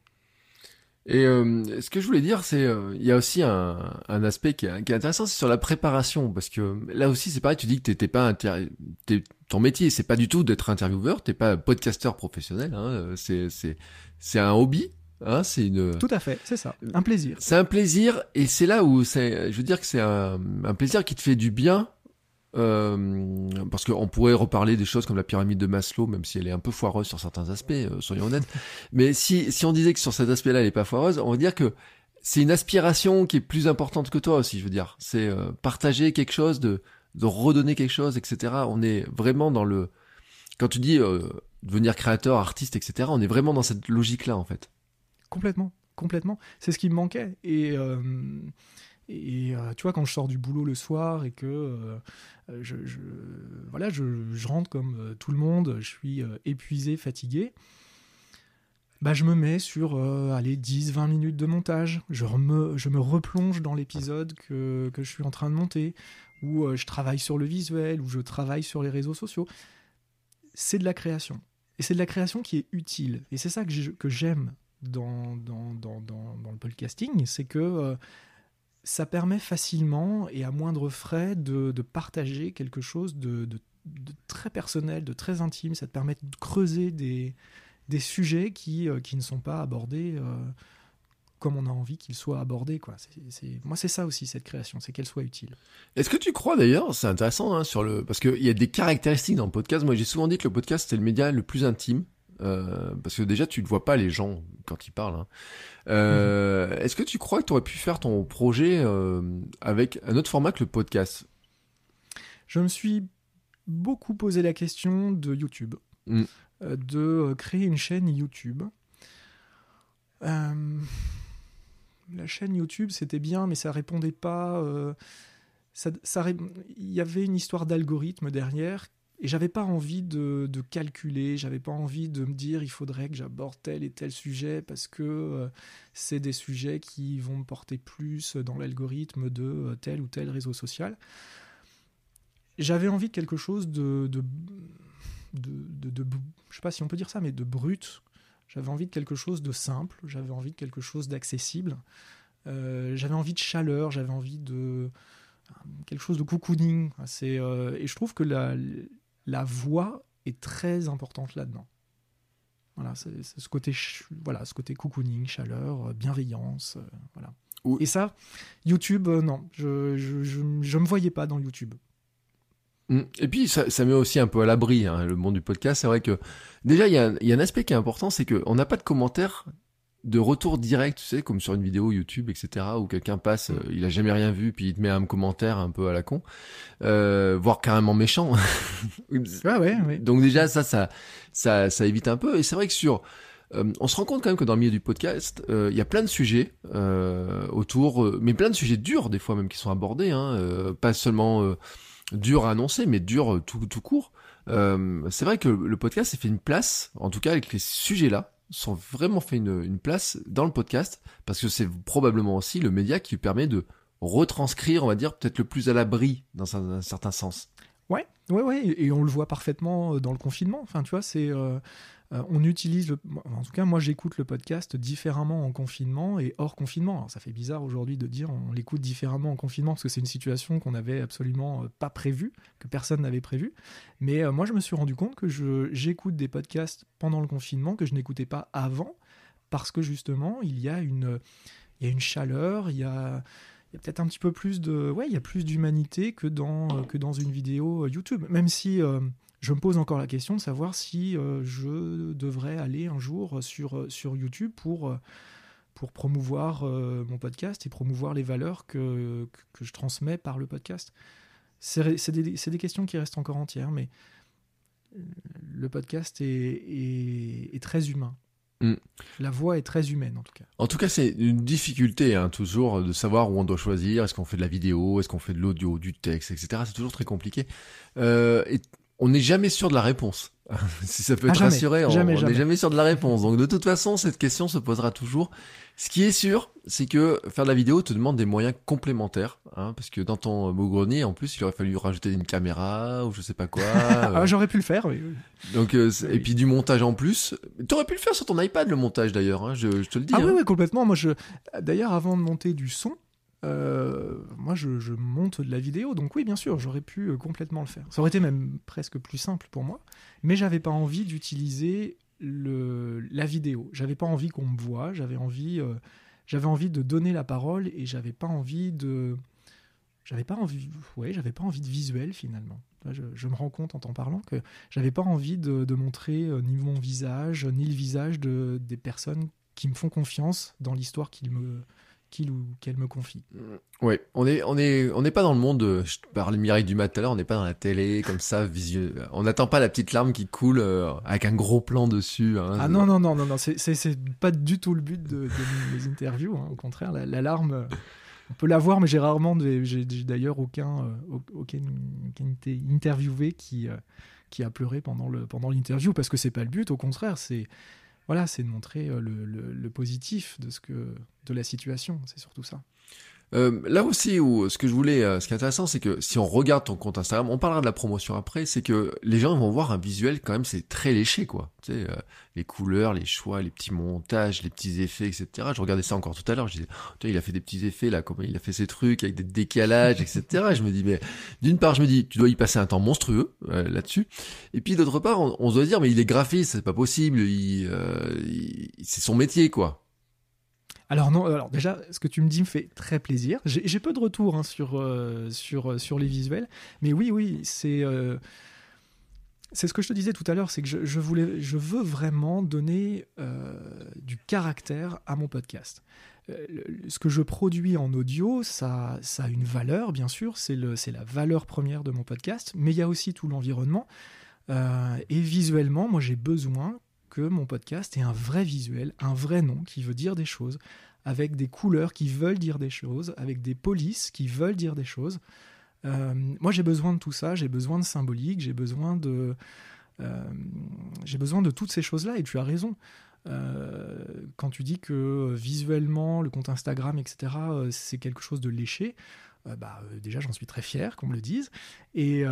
Et euh, ce que je voulais dire, c'est euh, il y a aussi un, aspect qui est, intéressant, c'est sur la préparation, parce que là aussi, c'est pareil. Tu dis que t'étais pas ton métier, c'est pas du tout d'être intervieweur, t'es pas podcasteur professionnel. Hein, c'est c'est c'est un hobby. Hein, c'est une. Tout à fait, c'est ça, un plaisir. C'est un plaisir, et c'est là où c'est, je veux dire que c'est un, un plaisir qui te fait du bien euh, parce qu'on pourrait reparler des choses comme la pyramide de Maslow, même si elle est un peu foireuse sur certains aspects, euh, soyons honnêtes. Mais si, si on disait que sur cet aspect-là, elle est pas foireuse, on va dire que c'est une aspiration qui est plus importante que toi aussi, je veux dire. C'est euh, partager quelque chose, de, de redonner quelque chose, etc. On est vraiment dans le... Quand tu dis devenir créateur, artiste, etc., on est vraiment dans cette logique-là, en fait. Complètement, complètement. C'est ce qui me manquait. Et... Et euh, tu vois, quand je sors du boulot le soir et que euh, je, voilà, je, rentre comme euh, tout le monde, je suis épuisé, fatigué, bah, je me mets sur allez, 10-20 minutes de montage. Je, je me replonge dans l'épisode que, que, je suis en train de monter, où je travaille sur le visuel, où je travaille sur les réseaux sociaux. C'est de la création. Et c'est de la création qui est utile. Et c'est ça que j'aime dans, dans, dans, dans, le podcasting, c'est que ça permet facilement et à moindre frais de, partager quelque chose de, très personnel, de très intime. Ça te permet de creuser des, des sujets qui, euh, qui ne sont pas abordés euh, comme on a envie qu'ils soient abordés. Quoi. Moi, c'est ça aussi, cette création, c'est qu'elle soit utile. Est-ce que tu crois d'ailleurs, c'est intéressant, hein, sur le... parce qu'il y a des caractéristiques dans le podcast. Moi, j'ai souvent dit que le podcast, c'est le média le plus intime. Euh, parce que déjà, tu ne vois pas les gens quand ils parlent. Hein. Euh, Est-ce que tu crois que tu aurais pu faire ton projet euh, avec un autre format que le podcast? Je me suis beaucoup posé la question de YouTube, mm. de créer une chaîne YouTube. la chaîne YouTube, c'était bien, mais ça répondait pas. ça, il y avait une histoire d'algorithme derrière et j'avais pas envie de, de calculer, j'avais pas envie de me dire il faudrait que j'aborde tel et tel sujet parce que euh, c'est des sujets qui vont me porter plus dans l'algorithme de euh, tel ou tel réseau social. J'avais envie de quelque chose de, de, de, je sais pas si on peut dire ça, mais de brut. J'avais envie de quelque chose de simple, j'avais envie de quelque chose d'accessible, euh, j'avais envie de chaleur, j'avais envie de quelque chose de cocooning. C'est, et je trouve que la, la voix est très importante là-dedans. Voilà, c'est ce côté, voilà, ce côté cocooning, chaleur, euh, bienveillance, euh, voilà. Et ça, YouTube, euh, non, je, je, me voyais pas dans YouTube. Mmh. Et puis ça, met aussi un peu à l'abri hein, le monde du podcast. C'est vrai que déjà il y a un aspect qui est important, c'est qu'on n'a pas de commentaires de retour direct, tu sais, comme sur une vidéo YouTube, etc., où quelqu'un passe, mm. euh, il a jamais rien vu, puis il te met un commentaire un peu à la con, euh, voire carrément méchant. [laughs] ah ouais, Donc déjà ça, ça, ça, ça évite un peu. Et c'est vrai que sur, euh, on se rend compte quand même que dans le milieu du podcast, euh, il y a plein de sujets autour, mais plein de sujets durs des fois même qui sont abordés, hein, pas seulement durs à annoncer, mais durs tout, tout court. c'est vrai que le podcast s'est fait une place, en tout cas avec les sujets là sont vraiment fait une, place dans le podcast parce que c'est probablement aussi le média qui permet de retranscrire, on va dire, peut-être le plus à l'abri dans un, certain sens. Ouais, ouais, et on le voit parfaitement dans le confinement. Enfin, tu vois, c'est euh, euh, on utilise, en tout cas, moi j'écoute le podcast différemment en confinement et hors confinement. Alors, ça fait bizarre aujourd'hui de dire on l'écoute différemment en confinement parce que c'est une situation qu'on n'avait absolument euh, pas prévue, que personne n'avait prévue. Mais euh, moi je me suis rendu compte que j'écoute des podcasts pendant le confinement que je n'écoutais pas avant parce que justement il y a une, il y a une chaleur, il y a il y a peut-être un petit peu plus de ouais il y a plus d'humanité que dans que dans une vidéo YouTube même si je me pose encore la question de savoir si euh, je devrais aller un jour sur, euh, sur YouTube pour, euh, pour promouvoir mon podcast et promouvoir les valeurs que, que, je transmets par le podcast. C'est des, des, questions qui restent encore entières, mais le podcast est, est, très humain. Mm. La voix est très humaine en tout cas. En tout cas, c'est une difficulté hein, toujours de savoir où on doit choisir. Est-ce qu'on fait de la vidéo, est-ce qu'on fait de l'audio, du texte, etc. C'est toujours très compliqué. Euh, et on n'est jamais sûr de la réponse. [laughs] si ça peut ah, te rassurer, on n'est jamais sûr de la réponse. Donc de toute façon, cette question se posera toujours. Ce qui est sûr, c'est que faire de la vidéo te demande des moyens complémentaires, hein, parce que dans ton beau grenier, en plus, il aurait fallu rajouter une caméra ou je sais pas quoi. [laughs] ah, J'aurais pu le faire. Oui. Donc euh, et puis du montage en plus. Tu aurais pu le faire sur ton iPad le montage d'ailleurs. Hein, je, te le dis. Ah oui, hein. oui, complètement. Moi, je d'ailleurs avant de monter du son, euh, moi je, monte de la vidéo, donc oui, bien sûr, j'aurais pu euh, complètement le faire. Ça aurait été même presque plus simple pour moi, mais j'avais pas envie d'utiliser la vidéo. J'avais pas envie qu'on me voit, j'avais envie, euh, j'avais envie de donner la parole et j'avais pas envie de. J'avais pas envie, j'avais pas envie de visuel finalement. Je, me rends compte en t'en parlant que j'avais pas envie de, montrer ni mon visage, ni le visage de, des personnes qui me font confiance dans l'histoire qu'ils me, qu'il ou qu'elle me confie. Oui, on est on est on n'est pas dans le monde. Je parlais de Mireille Dumas tout à l'heure. On n'est pas dans la télé comme ça. On n'attend pas la petite larme qui coule euh, avec un gros plan dessus. Hein. ah non non non non non. C'est c'est pas du tout le but de, mes interviews. Hein. Au contraire, la, larme. On peut la voir, mais j'ai rarement, j'ai d'ailleurs aucun, euh, aucun, interviewé qui, euh, qui a pleuré pendant le pendant l'interview parce que c'est pas le but. Au contraire, c'est voilà, c'est de montrer euh, le, positif de, la situation. C'est surtout ça. Euh, là aussi, où ce que je voulais, euh, ce qui est intéressant, c'est que si on regarde ton compte Instagram, on parlera de la promotion après, c'est que les gens vont voir un visuel quand même, c'est très léché, quoi. Tu sais, euh, les couleurs, les choix, les petits montages, les petits effets, etc. Je regardais ça encore tout à l'heure, je disais, oh, il a fait des petits effets là, comment il a fait ses trucs avec des décalages, etc. je me dis, mais d'une part, je me dis, tu dois y passer un temps monstrueux là-dessus, et puis d'autre part, on, se doit dire, mais il est graphiste, c'est pas possible, il c'est son métier, quoi. Alors non, alors déjà, ce que tu me dis me fait très plaisir. J'ai peu de retours hein, sur, euh, sur, euh, sur les visuels, mais oui, oui, c'est euh, c'est ce que je te disais tout à l'heure, c'est que je, voulais, je veux vraiment donner du caractère à mon podcast. ce que je produis en audio, ça, ça a une valeur, bien sûr, c'est la valeur première de mon podcast, mais il y a aussi tout l'environnement. et visuellement, moi j'ai besoin que mon podcast ait un vrai visuel, un vrai nom qui veut dire des choses, avec des couleurs qui veulent dire des choses, avec des polices qui veulent dire des choses. Euh, moi, j'ai besoin de tout ça, j'ai besoin de symbolique, j'ai besoin de, euh, j'ai besoin de toutes ces choses-là. Et tu as raison. Euh, quand tu dis que visuellement, le compte Instagram, etc., c'est quelque chose de léché, bah, déjà, j'en suis très fier qu'on me le dise. Et,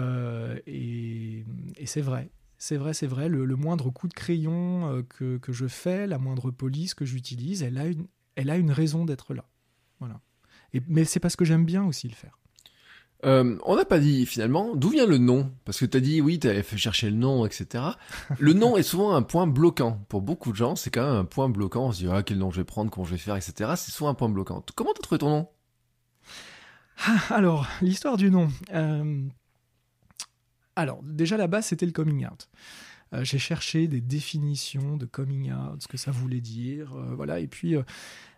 c'est vrai. C'est vrai, c'est vrai, le, moindre coup de crayon euh, que, que, je fais, la moindre police que j'utilise, elle, a une, elle a une raison d'être là. Voilà. Et, mais c'est parce que j'aime bien aussi le faire. Euh, on n'a pas dit finalement d'où vient le nom? Parce que tu as dit oui tu avais fait chercher le nom etc. [laughs] Le nom est souvent un point bloquant pour beaucoup de gens c'est quand même un point bloquant on se dit ah quel nom je vais prendre comment je vais faire etc. C'est souvent un point bloquant. Comment t'as trouvé ton nom? Ah, Alors l'histoire du nom. Euh, alors, déjà la base, c'était le coming out. Euh, j'ai cherché des définitions de coming out, ce que ça voulait dire, euh, voilà. Et puis, euh,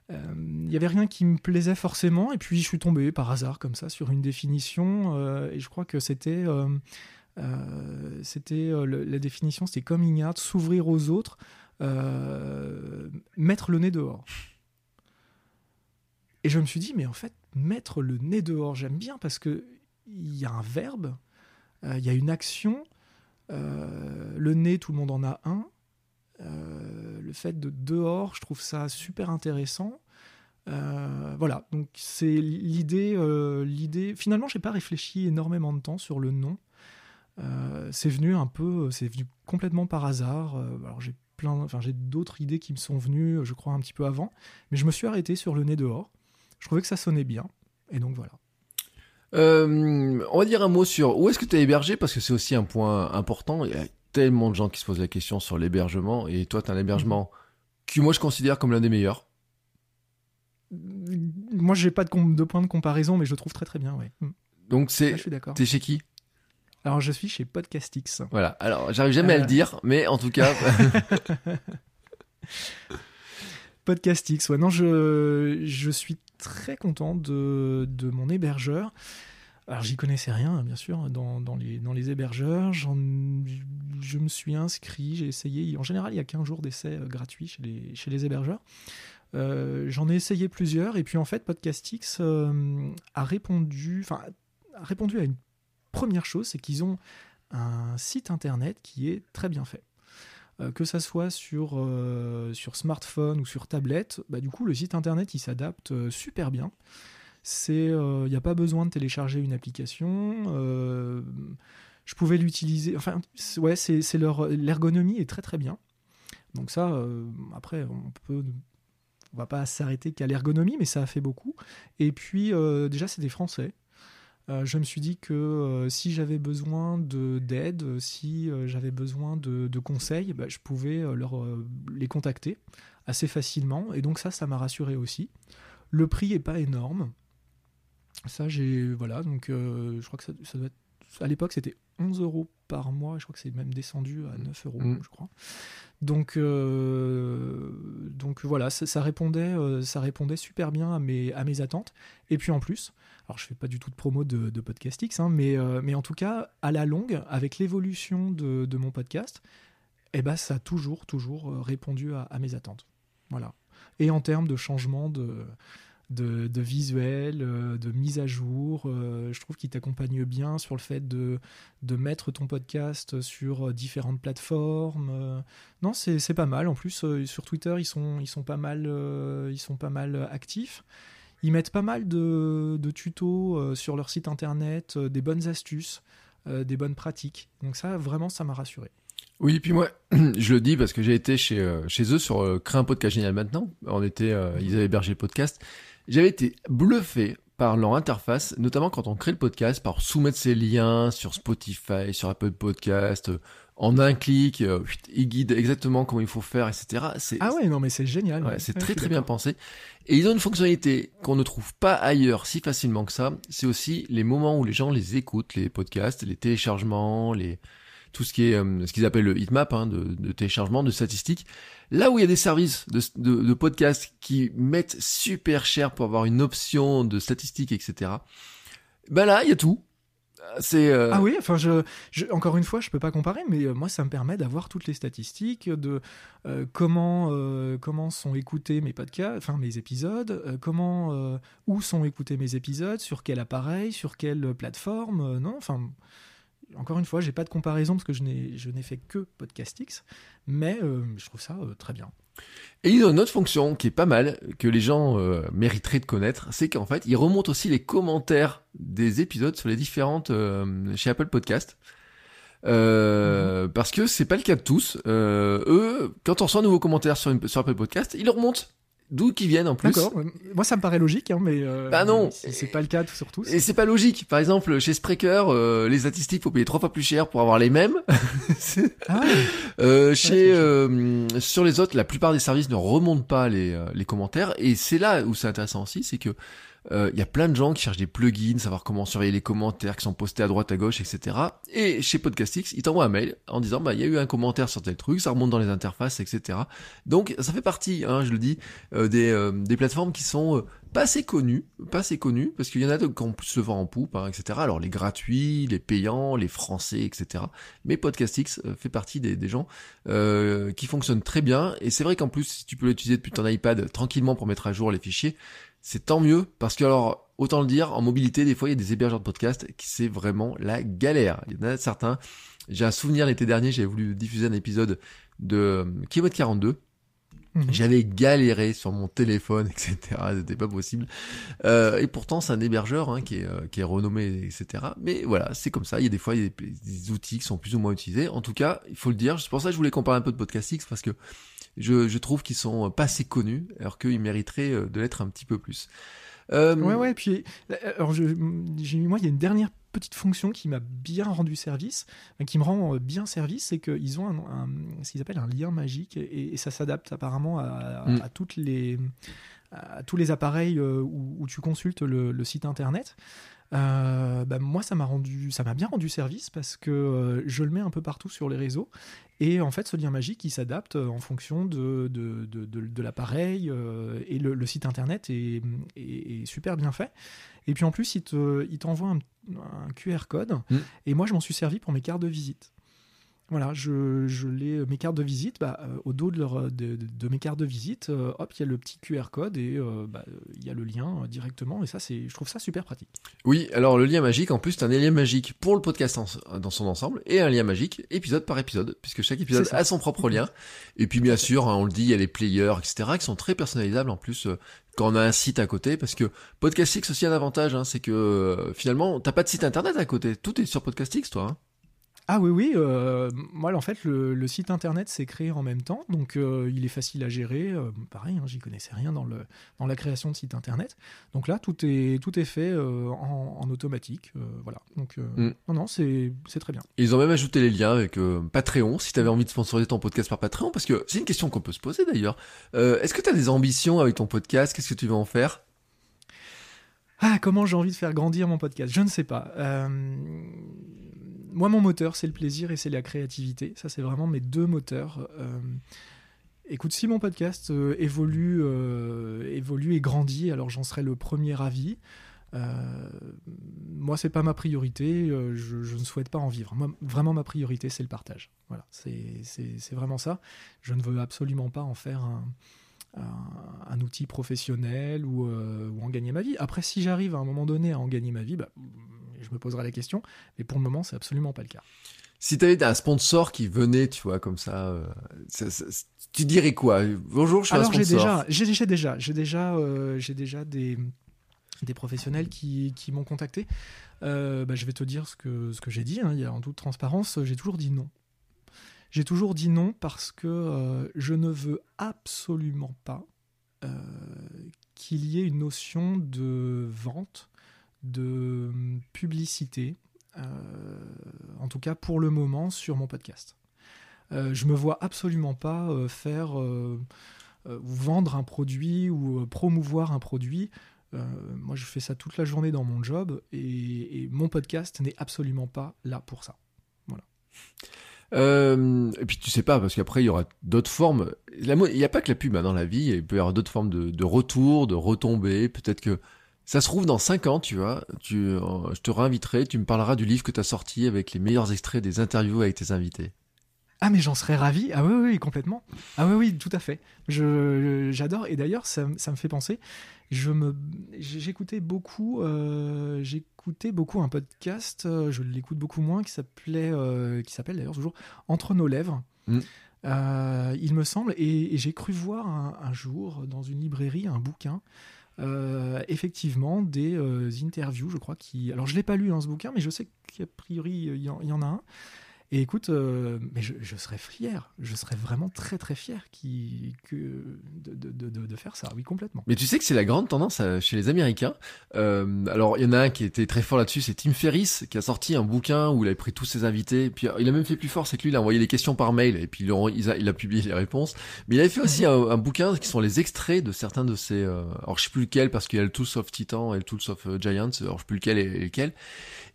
il n'y avait rien qui me plaisait forcément. Et puis, je suis tombé par hasard comme ça sur une définition, et je crois que c'était, c'était la définition, c'était coming out, s'ouvrir aux autres, mettre le nez dehors. Et je me suis dit, mais en fait, mettre le nez dehors, j'aime bien parce que il y a un verbe euh, il y a une action. Euh, le nez, tout le monde en a un. Euh, le fait de dehors, je trouve ça super intéressant. Voilà, donc c'est l'idée. L'idée. Finalement, j'ai pas réfléchi énormément de temps sur le nom. C'est venu un peu, c'est venu complètement par hasard. alors j'ai plein, enfin j'ai d'autres idées qui me sont venues, je crois un petit peu avant, mais je me suis arrêté sur le nez dehors. Je trouvais que ça sonnait bien, et donc voilà. On va dire un mot sur où est-ce que tu es hébergé parce que c'est aussi un point important. Il y a tellement de gens qui se posent la question sur l'hébergement et toi tu as un hébergement que moi je considère comme l'un des meilleurs moi, j'ai pas de, de, point de comparaison, mais je le trouve très très bien. Ouais. Mm. Donc c'est. T'es chez qui? Alors je suis chez Podcastix. Voilà. Alors j'arrive jamais à le euh. dire, mais en tout cas. [laughs] [laughs] [laughs] Podcastix. Ouais. Non, je suis très content de, mon hébergeur. Alors j'y connaissais rien, bien sûr, dans, dans, les, hébergeurs. Je me suis inscrit, j'ai essayé. En général, il y a 15 jours d'essai euh, gratuits chez les, hébergeurs. Euh, j'en ai essayé plusieurs et puis en fait Podcastix euh, a répondu, a répondu à une première chose, c'est qu'ils ont un site internet qui est très bien fait. Euh, que ça soit sur, sur smartphone ou sur tablette, bah, du coup le site internet il s'adapte super bien. Il n'y a pas besoin de télécharger une application. je pouvais l'utiliser. Enfin, ouais, c'est, leur l'ergonomie est très très bien. Donc ça, après, on peut on va pas s'arrêter qu'à l'ergonomie, mais ça a fait beaucoup. Et puis, euh, déjà, c'est des Français. Euh, je me suis dit que euh, si j'avais besoin d'aide, si j'avais besoin de, conseils, bah, je pouvais leur, les contacter assez facilement. Et donc ça, ça m'a rassuré aussi. Le prix est pas énorme. Ça, j'ai voilà. Donc, je crois que ça, ça doit être à l'époque, c'était 11 euros par mois. Je crois que c'est même descendu à 9 euros, mm. je crois. Donc, euh, donc voilà, ça, répondait, euh, ça répondait super bien à mes, à mes attentes. Et puis en plus, alors je fais pas du tout de promo de, de hein, mais, euh, mais en tout cas, à la longue, avec l'évolution de, mon podcast, eh ben, ça a toujours, toujours répondu à, mes attentes. Voilà. Et en termes de changement de de, visuel, euh, de mise à jour. Euh, je trouve qu'il t'accompagne bien sur le fait de, de mettre ton podcast sur euh, différentes plateformes. non, c'est pas mal. En plus, sur Twitter, ils sont, ils sont, pas, mal, ils sont pas mal actifs. Ils mettent pas mal de, tutos sur leur site internet, des bonnes astuces, des bonnes pratiques. Donc ça, vraiment, ça m'a rassuré. Oui, puis moi, [clears throat] je le dis parce que j'ai été chez, chez eux sur Créer un podcast génial maintenant. On était, ils avaient hébergé le podcast. J'avais été bluffé par leur interface, notamment quand on crée le podcast, par soumettre ses liens sur Spotify, sur Apple Podcast, euh, en un clic, euh, ils guident exactement comment il faut faire, etc. Ah ouais, non mais c'est génial. c'est très très bien pensé. Et ils ont une fonctionnalité qu'on ne trouve pas ailleurs si facilement que ça. C'est aussi les moments où les gens les écoutent, les podcasts, les téléchargements, les tout ce qui est euh, ce qu'ils appellent le heatmap hein, de, de, téléchargement, de statistiques. Là où il y a des services de, de, de podcasts qui mettent super cher pour avoir une option de statistiques, etc. Ben là, il y a tout. Euh, ah oui, enfin je, encore une fois, je peux pas comparer, mais euh, moi ça me permet d'avoir toutes les statistiques de comment comment sont écoutés mes podcasts, enfin mes épisodes, comment où sont écoutés mes épisodes, sur quel appareil, sur quelle plateforme, non, enfin encore une fois, j'ai pas de comparaison parce que je n'ai, je n'ai fait que Podcastix, mais euh, je trouve ça euh, très bien. Et ils ont une autre fonction qui est pas mal, que les gens euh, mériteraient de connaître, c'est qu'en fait, ils remontent aussi les commentaires des épisodes sur les différentes chez Apple Podcast. Mhm. Parce que c'est pas le cas de tous. eux, quand on reçoit un nouveau commentaire sur, une, sur Apple Podcast, ils le remontent d'où qu'ils viennent en plus. D'accord. Moi, ça me paraît logique, hein, mais euh, bah non, c'est pas le cas sur tous. Et c'est pas logique. Par exemple, chez Spreaker, euh, les statistiques faut payer trois fois plus cher pour avoir les mêmes. [laughs] ah euh, chez euh, sur les autres, la plupart des services ne remontent pas les euh, les commentaires, et c'est là où c'est intéressant aussi, c'est que il euh, y a plein de gens qui cherchent des plugins, savoir comment surveiller les commentaires qui sont postés à droite à gauche, etc. Et chez Podcastix, ils t'envoient un mail en disant bah il y a eu un commentaire sur tel truc, ça remonte dans les interfaces, etc. Donc ça fait partie, hein, je le dis, euh, des, euh, des plateformes qui sont pas assez connues, pas assez connues, parce qu'il y en a qui le vent en poupe, hein, etc. Alors les gratuits, les payants, les français, etc. Mais Podcastix fait partie des, des gens qui fonctionnent très bien. Et c'est vrai qu'en plus, si tu peux l'utiliser depuis ton iPad tranquillement pour mettre à jour les fichiers, c'est tant mieux parce que alors autant le dire en mobilité des fois il y a des hébergeurs de podcast qui c'est vraiment la galère. Il y en a certains. J'ai un souvenir l'été dernier, j'avais voulu diffuser un épisode de euh, 42 Mhm. J'avais galéré sur mon téléphone, [laughs] etc. C'était pas possible. Euh, et pourtant, c'est un hébergeur hein, qui, est, euh, qui est renommé, etc. Mais voilà, c'est comme ça. Il y a des fois il y a des, des outils qui sont plus ou moins utilisés. En tout cas, il faut le dire. C'est pour ça que je voulais comparer un peu de Podcastix parce que je, je trouve qu'ils sont pas assez connus, alors qu'ils mériteraient euh, de l'être un petit peu plus. Euh, Ouais, ouais, puis euh, alors je, moi, il y a une dernière petite fonction qui m'a bien rendu service, qui me rend euh, bien service, c'est qu'ils ont un, un- ce qu'ils appellent un lien magique et, et ça s'adapte apparemment à, à- Mm. à toutes les à tous les appareils euh, où, où tu consultes le, le site internet. Euh, bah, moi, ça m'a rendu, ça m'a bien rendu service parce que euh, je le mets un peu partout sur les réseaux et en fait, ce lien magique, il s'adapte euh, en fonction de, de, de, de- de l'appareil euh, et le, le site internet est, est- est super bien fait. Et puis en plus, il, te, il t'envoie un, un QR code Mm. et moi, je m'en suis servi pour mes cartes de visite. Voilà, je, je l'ai, mes cartes de visite, bah, euh, au dos de, leur- de, de- mes cartes de visite, euh, hop, il y a le petit QR code et euh, bah, il y a le lien euh, directement. Et ça, c'est, je trouve ça super pratique. Oui, alors le lien magique, en plus, c'est un lien magique pour le podcast en- dans son ensemble et un lien magique épisode par épisode, puisque chaque épisode a son propre lien. Et puis bien sûr, hein, on le dit, il y a les players, etc., qui sont très personnalisables en plus euh, quand on a un site à côté, parce que Podcastix aussi a un avantage, hein, c'est que euh, finalement, t'as pas de site internet à côté, tout est sur Podcastix, toi. hein. Ah oui, oui. euh, moi, en fait, le, le site internet s'est créé en même temps, donc euh, il est facile à gérer. euh, pareil, hein, j'y connaissais rien dans, le, dans la création de site internet. Donc là, tout est, tout est fait euh, en, en automatique. voilà. Donc, Mm. non, non, c'est très bien. Ils ont même ajouté les liens avec Patreon, si t'avais envie de sponsoriser ton podcast par Patreon, parce que c'est une question qu'on peut se poser d'ailleurs. Est-ce que t'as des ambitions avec ton podcast? Qu'est-ce que tu veux en faire? Ah, comment j'ai envie de faire grandir mon podcast? Je ne sais pas. Euh, moi, mon moteur, c'est le plaisir et c'est la créativité. Ça, c'est vraiment mes deux moteurs. Euh, écoute, si mon podcast euh, évolue, euh, évolue et grandit, alors j'en serai le premier ravi. Euh, moi, c'est pas ma priorité. je, ne souhaite pas en vivre. Vraiment, ma priorité, c'est le partage. Voilà, c'est vraiment ça. Je ne veux absolument pas en faire un, un, outil professionnel ou, ou en gagner ma vie. Après, si j'arrive à un moment donné à en gagner ma vie, bah, je me poserai la question. Mais pour le moment, c'est absolument pas le cas. Si t'avais un sponsor qui venait, tu vois, comme ça, euh, ça- ça- tu dirais quoi? Bonjour, je suis Alors un j'ai sponsor. déjà, j'ai déjà, j'ai déjà, euh, j'ai déjà des, des professionnels qui, qui m'ont contacté. Euh, bah, je vais te dire ce que, ce que j'ai dit. hein, il y a en toute transparence, j'ai toujours dit non. J'ai toujours dit non parce que je ne veux absolument pas qu'il y ait une notion de vente, de publicité, euh, en tout cas pour le moment sur mon podcast. Euh, je me vois absolument pas euh, faire euh, ou vendre un produit ou promouvoir un produit. Moi, je fais ça toute la journée dans mon job et, mon podcast n'est absolument pas là pour ça. Euh, et puis tu sais pas, parce qu'après il y aura d'autres formes. Il n'y a pas que la pub hein, dans la vie, il peut y avoir d'autres formes de, de retour, de retombées. Peut-être que ça se trouve dans 5 ans, tu vois, tu, euh, je te réinviterai, tu me parleras du livre que tu as sorti avec les meilleurs extraits des interviews avec tes invités. Ah mais j'en serais ravi. Ah oui, oui, oui, complètement. Ah oui, oui, tout à fait. Je j'adore. Et d'ailleurs, ça, me- ça me fait penser. Je me j'écoutais beaucoup. euh, j'écoutais beaucoup un podcast. euh, je l'écoute beaucoup moins qui s'appelait euh, qui s'appelle d'ailleurs toujours Entre nos lèvres. Mm. Euh, il me semble. Et, et j'ai cru voir un, un jour dans une librairie un bouquin. Euh, effectivement, des euh, interviews, je crois, qui. Alors, je l'ai pas lu dans ce bouquin, mais je sais qu'a priori, il y en a un. Et écoute, euh, mais je, je serais fier, je serais vraiment très très fier qui, que, de, de, de, de- faire ça, oui, complètement. Mais tu sais que c'est la grande tendance euh, chez les Américains. Euh, alors il y en a un qui était très fort là-dessus, c'est Tim Ferriss qui a sorti un bouquin où il a pris tous ses invités. Puis euh, il a même fait plus fort, c'est que lui il a envoyé les questions par mail et puis il a, il a, il a publié les réponses. Mais il avait fait aussi un, un bouquin qui sont les extraits de certains de ses. Euh, alors je sais plus lequel parce qu'il y a le Tools of Titan et le Tools of euh, Giants. Alors je sais plus lequel et lequel.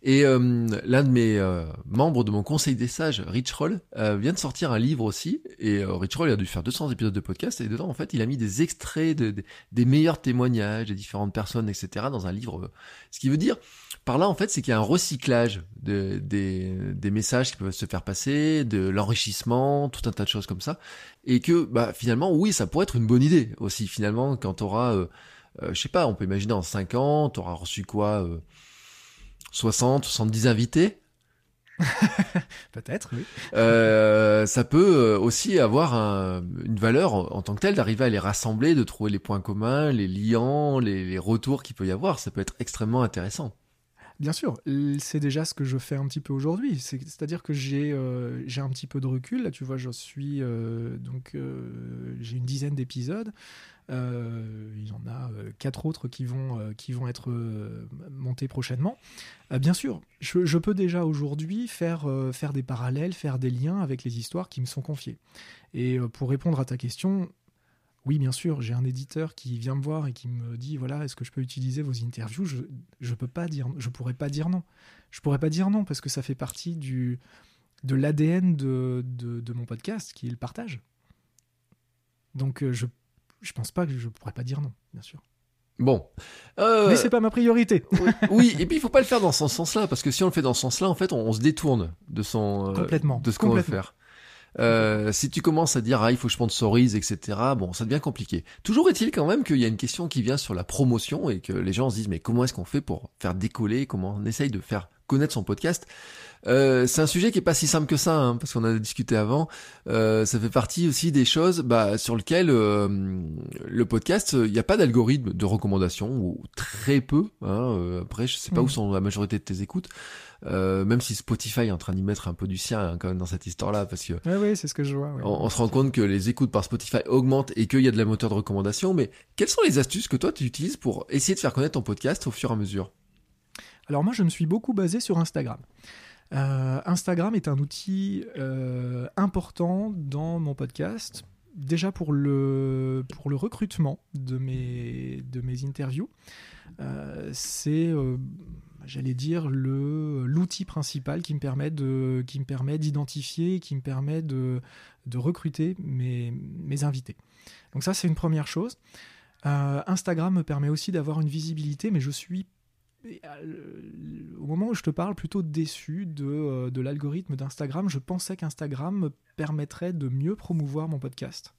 Et euh, l'un de mes euh, membres de mon conseil des sages, Rich Roll, euh, vient de sortir un livre aussi. Et euh, Rich Roll a dû faire 200 épisodes de podcast. Et dedans, en fait, il a mis des extraits de, de- des meilleurs témoignages des différentes personnes, etc. dans un livre. Ce qui veut dire, par là, en fait, c'est qu'il y a un recyclage de, des, des messages qui peuvent se faire passer, de l'enrichissement, tout un tas de choses comme ça. Et que, bah, finalement, oui, ça pourrait être une bonne idée aussi, finalement, quand t'auras, euh, euh, je sais pas, on peut imaginer en 5 ans, t'auras reçu quoi euh, 60, 70 invités [laughs] Peut-être, oui. Euh, ça peut euh, aussi avoir un- une valeur en, en tant que telle d'arriver à les rassembler, de trouver les points communs, les liants, les, les retours qu'il peut y avoir. Ça peut être extrêmement intéressant. Bien sûr, c'est déjà ce que je fais un petit peu aujourd'hui. C'est- C'est-à-dire que j'ai euh, j'ai un petit peu de recul. Là, tu vois, je suis euh, donc euh, j'ai une dizaine d'épisodes. Il y en a quatre autres qui vont être montés prochainement. Bien sûr, je, je peux déjà aujourd'hui faire faire des parallèles, faire des liens avec les histoires qui me sont confiées. Et pour répondre à ta question. Oui, bien sûr, j'ai un éditeur qui vient me voir et qui me dit voilà, est-ce que je peux utiliser vos interviews? Je je peux pas dire je pourrais pas dire non. Je pourrais pas dire non parce que ça fait partie du de l'ADN de, de, de mon podcast qui est le partage. Donc euh, je je pense pas que je pourrais pas dire non, bien sûr. Bon. Euh, Mais c'est pas ma priorité. oui, oui, et puis il faut pas le faire dans ce sens-là, parce que si on le fait dans ce sens-là, en fait, on, on se détourne de son, euh, Complètement, de ce qu'on veut faire. Euh, si tu commences à dire ah il faut que je sponsorise etc bon ça devient compliqué. Toujours est-il quand même qu'il y a une question qui vient sur la promotion et que les gens se disent mais comment est-ce qu'on fait pour faire décoller comment on essaye de faire connaître son podcast? Euh, c'est un sujet qui est pas si simple que ça hein, parce qu'on a discuté avant. Euh, ça fait partie aussi des choses bah, sur lesquelles euh, le podcast il n'y a pas d'algorithme de recommandation ou très peu hein, euh, après je sais pas où sont la majorité de tes écoutes euh, même si Spotify est en train d'y mettre un peu du sien hein, quand même dans cette histoire-là, parce que Ouais, ouais, c'est ce que je vois. ouais. on, on se rend compte que les écoutes par Spotify augmentent et qu'il y a de la moteur de recommandation. Mais quelles sont les astuces que toi tu utilises pour essayer de faire connaître ton podcast au fur et à mesure? Alors moi, je me suis beaucoup basé sur Instagram. Euh, Instagram est un outil euh, important dans mon podcast, déjà pour le, pour le recrutement de mes, de mes interviews. Euh, c'est, j'allais dire, l'outil principal qui me permet, de, qui me permet d'identifier, qui me permet de, de recruter mes, mes invités. Donc ça, c'est une première chose. Euh, Instagram me permet aussi d'avoir une visibilité, mais je suis au moment où je te parle, plutôt déçu de, euh, de l'algorithme d'Instagram. Je pensais qu'Instagram me permettrait de mieux promouvoir mon podcast.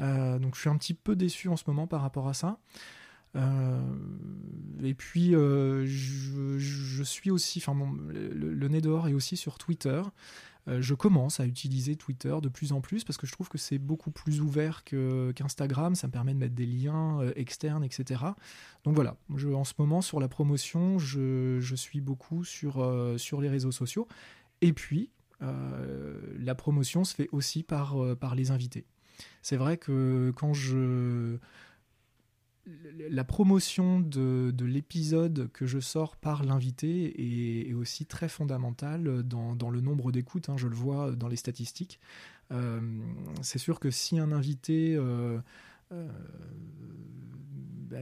Euh, donc je suis un petit peu déçu en ce moment par rapport à ça. Euh, et puis euh, je, suis aussi, enfin le, nez dehors est aussi sur Twitter. Euh, je commence à utiliser Twitter de plus en plus parce que je trouve que c'est beaucoup plus ouvert qu'Instagram. ça me permet de mettre des liens externes, etc. Donc voilà, en ce moment sur la promotion, je, suis beaucoup sur, les réseaux sociaux. Et puis, la promotion se fait aussi par les invités. C'est vrai que quand je... La promotion de, de l'épisode que je sors par l'invité est, aussi très fondamentale dans, le nombre d'écoutes, hein, je le vois dans les statistiques. Euh, c'est sûr que si un invité euh, euh, bah,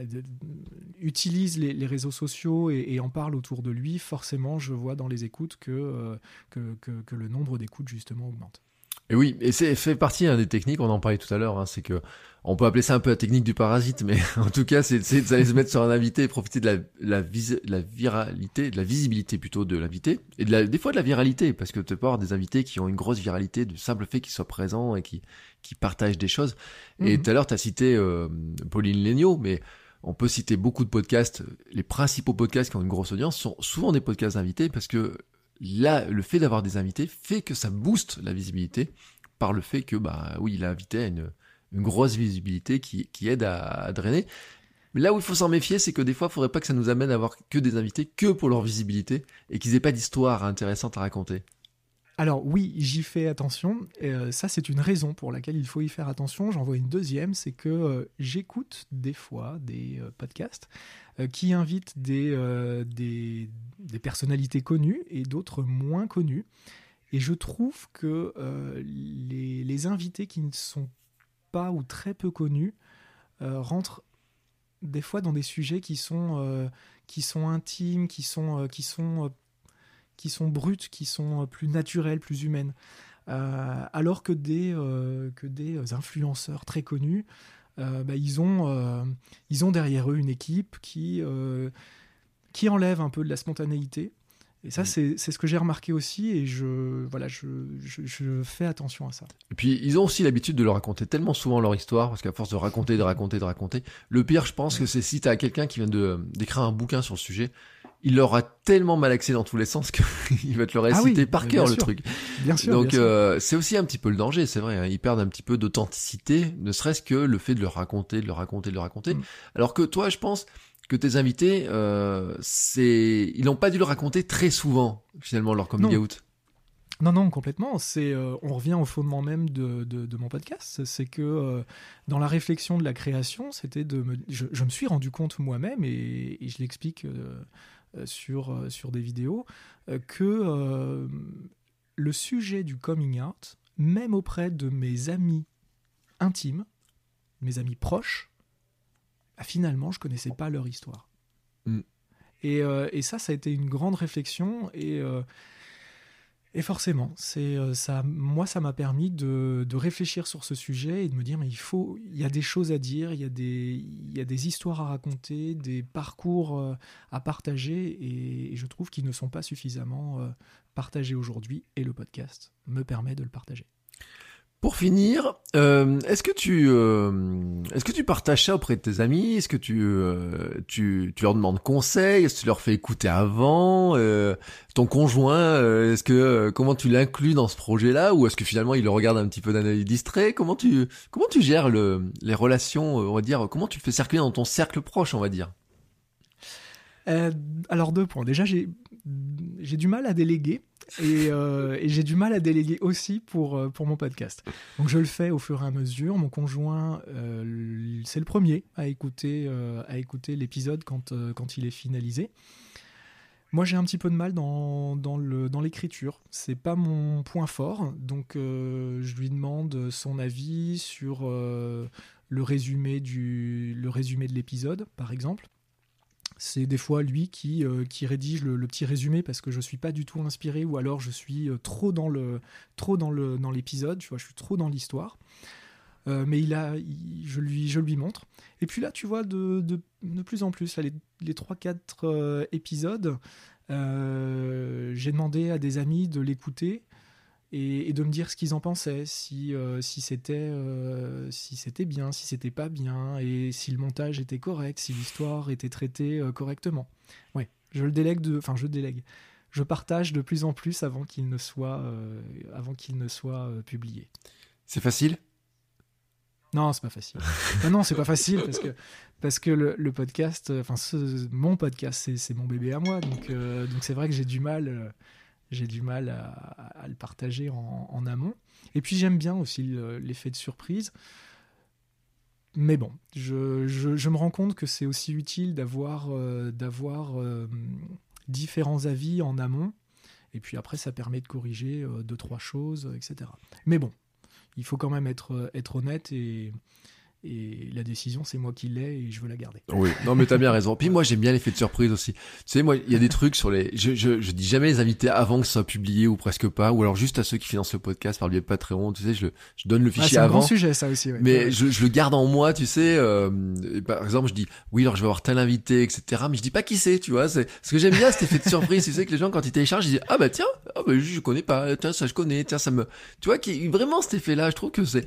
utilise les, réseaux sociaux et, en parle autour de lui, forcément, je vois dans les écoutes que- que le nombre d'écoutes, justement, augmente. Et oui, et c'est fait partie hein, des techniques, on en parlait tout à l'heure, hein, c'est que on peut appeler ça un peu la technique du parasite, mais [laughs] en tout cas, c'est d'aller se mettre sur un invité et profiter de la, la, vis- la viralité, de la visibilité plutôt de l'invité, et de la, des fois de la viralité, parce que tu peux avoir des invités qui ont une grosse viralité du simple fait qu'ils soient présents et qui, qui partagent des choses. Et Mhm. tout à l'heure, tu as cité euh, Pauline Léniaud, mais on peut citer beaucoup de podcasts. Les principaux podcasts qui ont une grosse audience sont souvent des podcasts invités parce que là, le fait d'avoir des invités fait que ça booste la visibilité par le fait que, bah oui, l'invité a une, une grosse visibilité qui, aide à, drainer. Mais là où il faut s'en méfier, c'est que des fois, il faudrait pas que ça nous amène à avoir que des invités que pour leur visibilité et qu'ils aient pas d'histoire intéressante à raconter. Alors oui, j'y fais attention. Euh, ça, c'est une raison pour laquelle il faut y faire attention. J'en vois une deuxième, c'est que euh, j'écoute des fois des euh, podcasts qui invitent des, personnalités connues et d'autres moins connues. Et je trouve que les, invités qui ne sont pas ou très peu connus rentrent des fois dans des sujets qui sont, intimes, qui sont, qui sont brutes, qui sont euh, plus naturelles, plus humaines. Euh, alors que des, euh, que des influenceurs très connus, euh, bah, ils, ont, ils ont derrière eux une équipe qui, qui enlève un peu de la spontanéité. Et ça, Mm. c'est ce que j'ai remarqué aussi, et je, voilà, je, je, je fais attention à ça. Et puis, ils ont aussi l'habitude de leur raconter tellement souvent leur histoire, parce qu'à force de raconter, de raconter, de raconter, le pire, je pense que c'est si t'as quelqu'un qui vient d'écrire un bouquin sur le sujet, il l'aura tellement mal axé dans tous les sens qu'il [laughs] va te le Ah réciter oui, par cœur le truc. Bien sûr. Donc euh, c'est aussi un petit peu le danger, c'est vrai. hein. Ils perdent un petit peu d'authenticité, ne serait-ce que le fait de le raconter, de le raconter, de le raconter. Mm. Alors que toi, je pense que tes invités, euh, c'est, ils n'ont pas dû le raconter très souvent finalement leur coming Non. out. Non, non, complètement. C'est, euh, on revient au fondement même de, de, de mon podcast. C'est que euh, dans la réflexion de la création, c'était de me, je, je me suis rendu compte moi-même et, et je l'explique euh, sur, euh, sur des vidéos euh, que euh, le sujet du coming out, même auprès de mes amis intimes, mes amis proches, bah, finalement, je connaissais pas leur histoire. Mm. Et, euh, et ça, ça a été une grande réflexion et euh, et forcément, c'est euh, ça. Moi, ça m'a permis de, réfléchir sur ce sujet et de me dire, mais il faut, il y a des choses à dire, il y a des, il y a des histoires à raconter, des parcours euh, à partager, et, et je trouve qu'ils ne sont pas suffisamment euh, partagés aujourd'hui, et le podcast me permet de le partager. Pour finir, euh, est-ce que tu, euh, est-ce que tu partages ça auprès de tes amis? Est-ce que tu, euh, tu, tu leur demandes conseil? Est-ce que tu leur fais écouter avant? Euh, Ton conjoint, euh, est-ce que euh, comment tu l'inclus dans ce projet-là? Ou est-ce que finalement il le regarde un petit peu d'un œil distrait? Comment tu, comment tu gères le, les relations On va dire, comment tu le fais circuler dans ton cercle proche, on va dire? Alors deux points. Déjà, j'ai j'ai du mal à déléguer et, euh, et j'ai du mal à déléguer aussi pour, euh, pour mon podcast. Donc je le fais au fur et à mesure. Mon conjoint, euh, c'est le premier à écouter, à écouter l'épisode quand, quand il est finalisé. Moi, j'ai un petit peu de mal dans, dans le- dans l'écriture. C'est pas mon point fort. Donc, je lui demande son avis sur le, résumé du, le résumé de l'épisode, par exemple. C'est des fois lui qui, euh, rédige le, petit résumé parce que je suis pas du tout inspiré ou alors je suis euh, trop dans le trop dans le dans l'épisode, tu vois, je suis trop dans l'histoire. Euh, mais il a, je lui montre. Et puis là, tu vois, de, de, plus en plus, les, les 3-4 épisodes, j'ai demandé à des amis de l'écouter et, et de me dire ce qu'ils en pensaient, si, euh, si c'était euh, si c'était bien, si c'était pas bien, et si le montage était correct, si l'histoire était traitée euh, correctement. Ouais, je le délègue de, enfin je délègue. Je partage de plus en plus avant qu'il ne soit avant qu'il ne soit publié. C'est facile? Non, c'est pas facile. non, [laughs] non, c'est pas facile parce que parce que le, le podcast, enfin mon podcast, c'est, mon bébé à moi, donc donc c'est vrai que j'ai du mal, j'ai du mal à, le partager en, amont. Et puis j'aime bien aussi le- l'effet de surprise. Mais bon, je, me rends compte que c'est aussi utile d'avoir euh, euh, différents avis en amont. Et puis après, ça permet de corriger euh, deux, trois choses, etc. Mais bon, il faut quand même être, être honnête et, et la décision, c'est moi qui l'ai et je veux la garder. Oui, non mais t'as bien raison. Puis moi j'aime bien l'effet de surprise aussi. Tu sais moi il y a des trucs sur les, je, je, je dis jamais les invités avant que ça soit publié ou presque pas, ou alors juste à ceux qui financent le podcast par le biais de Patreon. Tu sais je, je donne le Ah, fichier c'est un avant. grand sujet, ça aussi. ouais. Mais Ouais. je, je le garde en moi, tu sais. euh, par exemple, je dis oui, alors je vais avoir tel invité, etc. Mais je dis pas qui c'est, tu vois. C'est ce que j'aime bien, cet effet de surprise. tu sais que les gens quand ils téléchargent, ils disent ah bah tiens, ah bah je connais pas, tiens ça je connais, tiens ça me, tu vois, qui vraiment cet effet-là. Je trouve que c'est.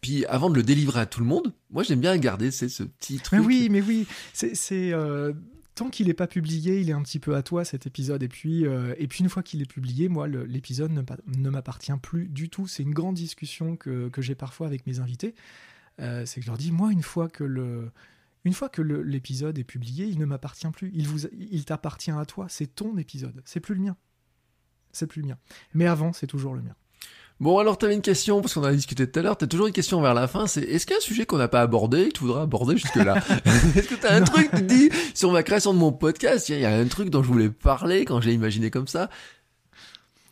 Puis avant de le délivrer à tout le monde, moi j'aime bien garder, c'est ce petit truc. Mais oui, mais oui, c'est c'est, euh, tant qu'il n'est pas publié, il est un petit peu à toi cet épisode. Et puis, euh, et puis une fois qu'il est publié, moi, l'épisode ne, ne m'appartient plus du tout. C'est une grande discussion que, que j'ai parfois avec mes invités. Euh, c'est que je leur dis, moi, une fois que le une fois que l'épisode est publié, il ne m'appartient plus. Il vous, il t'appartient à toi. C'est ton épisode. C'est plus le mien. C'est plus le mien. Mais avant, c'est toujours le mien. Bon, alors t'avais une question, parce qu'on a discuté tout à l'heure, t'as toujours une question vers la fin, c'est est-ce qu'il y a un sujet qu'on n'a pas abordé et que tu voudrais aborder jusque-là [laughs] Est-ce que t'as un truc, tu dis, sur ma création de mon podcast, il y a un truc dont je voulais parler quand j'ai imaginé comme ça?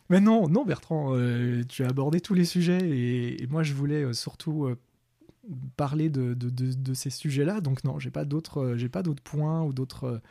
Mais non, non, Bertrand, euh, tu as abordé tous les sujets et, et moi je voulais euh, surtout euh, parler de, de, de- de ces sujets-là. Donc non, j'ai pas d'autres, j'ai pas d'autres points ou d'autres,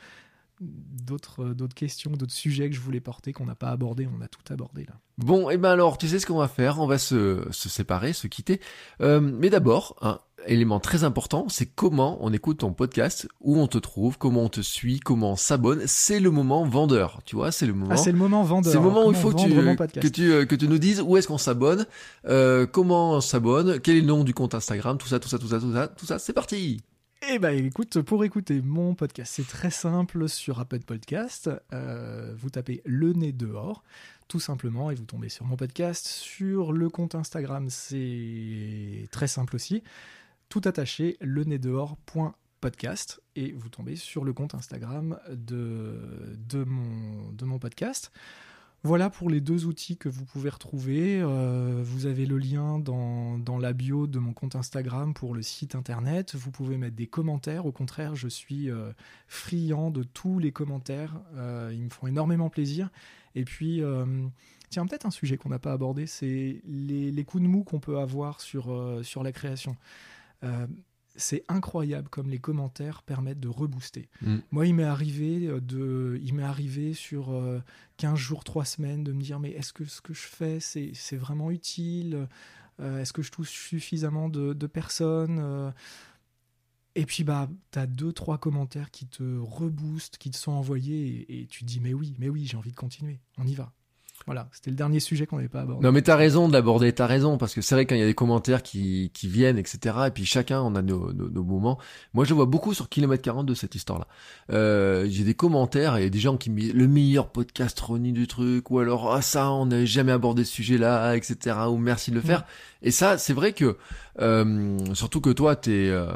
d'autres, euh, d'autres questions, d'autres sujets que je voulais porter qu'on n'a pas abordé. On a tout abordé là. Bon, et ben alors, tu sais ce qu'on va faire, on va se, se séparer, se quitter. Euh, mais d'abord, un élément très important, c'est comment on écoute ton podcast, où on te trouve, comment on te suit, comment on s'abonne. C'est le moment vendeur, tu vois, c'est le moment. Ah, c'est le moment vendeur. C'est le moment où il faut que tu, que podcast. tu, euh, que tu nous dises où est-ce qu'on s'abonne, euh, comment on s'abonne, quel est le nom du compte Instagram, tout ça, tout ça, tout ça, tout ça, tout ça, c'est parti Eh ben écoute, pour écouter mon podcast, c'est très simple sur Apple Podcast. Euh, vous tapez le nez dehors, tout simplement, et vous tombez sur mon podcast. Sur le compte Instagram, c'est très simple aussi. Tout attaché, le nez dehors.podcast, et vous tombez sur le compte Instagram de mon podcast. Voilà pour les deux outils que vous pouvez retrouver. Euh, vous avez le lien dans, dans, la bio de mon compte Instagram pour le site internet. Vous pouvez mettre des commentaires. Au contraire, je suis euh, friand de tous les commentaires. Euh, ils me font énormément plaisir. Et puis, tiens, peut-être un sujet qu'on n'a pas abordé, c'est les, les, coups de mou qu'on peut avoir sur, sur la création c'est incroyable comme les commentaires permettent de rebooster. Mm. Moi, il m'est arrivé euh, de, il m'est arrivé sur 15 euh, jours, 3 semaines de me dire mais est-ce que ce que je fais c'est vraiment utile? Euh, Est-ce que je touche suffisamment de, personnes? Et puis bah as deux trois commentaires qui te reboostent, qui te sont envoyés et, et tu te dis mais oui, mais oui, j'ai envie de continuer. On y va. Voilà, c'était le dernier sujet qu'on n'avait pas abordé. Non, mais t'as raison de l'aborder, t'as raison, parce que c'est vrai quand il y a des commentaires qui, qui viennent, etc., et puis chacun, on a nos, nos, moments. Moi, je vois beaucoup sur Kilomètre 40 de cette histoire-là. Euh, j'ai des commentaires et des gens qui me disent le meilleur podcast Ronnie du truc, ou alors, ah ça, on n'avait jamais abordé ce sujet-là, etc., ou merci de le faire. Et ça, c'est vrai que, euh, surtout que toi, t'es, euh,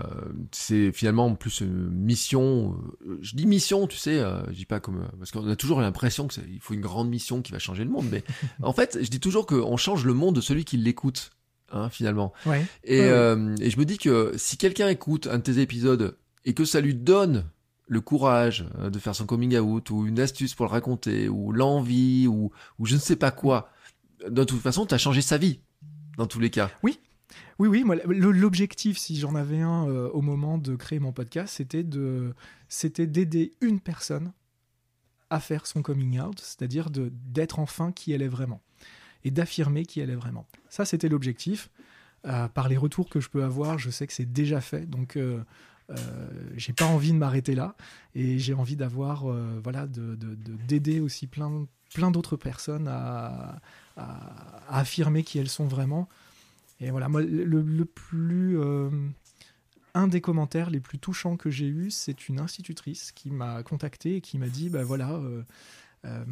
c'est finalement plus une mission. Euh, je dis mission, tu sais, euh, je dis pas comme parce qu'on a toujours l'impression que il faut une grande mission qui va changer le monde, mais [laughs] en fait, je dis toujours qu'on change le monde de celui qui l'écoute. Hein, finalement. Ouais. Et, et je me dis que si quelqu'un écoute un de tes épisodes et que ça lui donne le courage de faire son coming out ou une astuce pour le raconter ou l'envie ou, ou je ne sais pas quoi, de toute façon, tu as changé sa vie dans tous les cas. Oui. Oui, oui, moi, l'objectif, si j'en avais un euh, au moment de créer mon podcast, c'était de, c'était d'aider une personne à faire son coming out, c'est-à-dire de, d'être enfin qui elle est vraiment et d'affirmer qui elle est vraiment. Ça, c'était l'objectif. Euh, par les retours que je peux avoir, je sais que c'est déjà fait, donc euh, euh j'ai pas envie de m'arrêter là et j'ai envie d'avoir, voilà, de, d'aider aussi plein, plein d'autres personnes à, à, affirmer qui elles sont vraiment. Et voilà, moi, le, plus. Euh, un des commentaires les plus touchants que j'ai eu, c'est une institutrice qui m'a contacté et qui m'a dit bah voilà, euh, euh,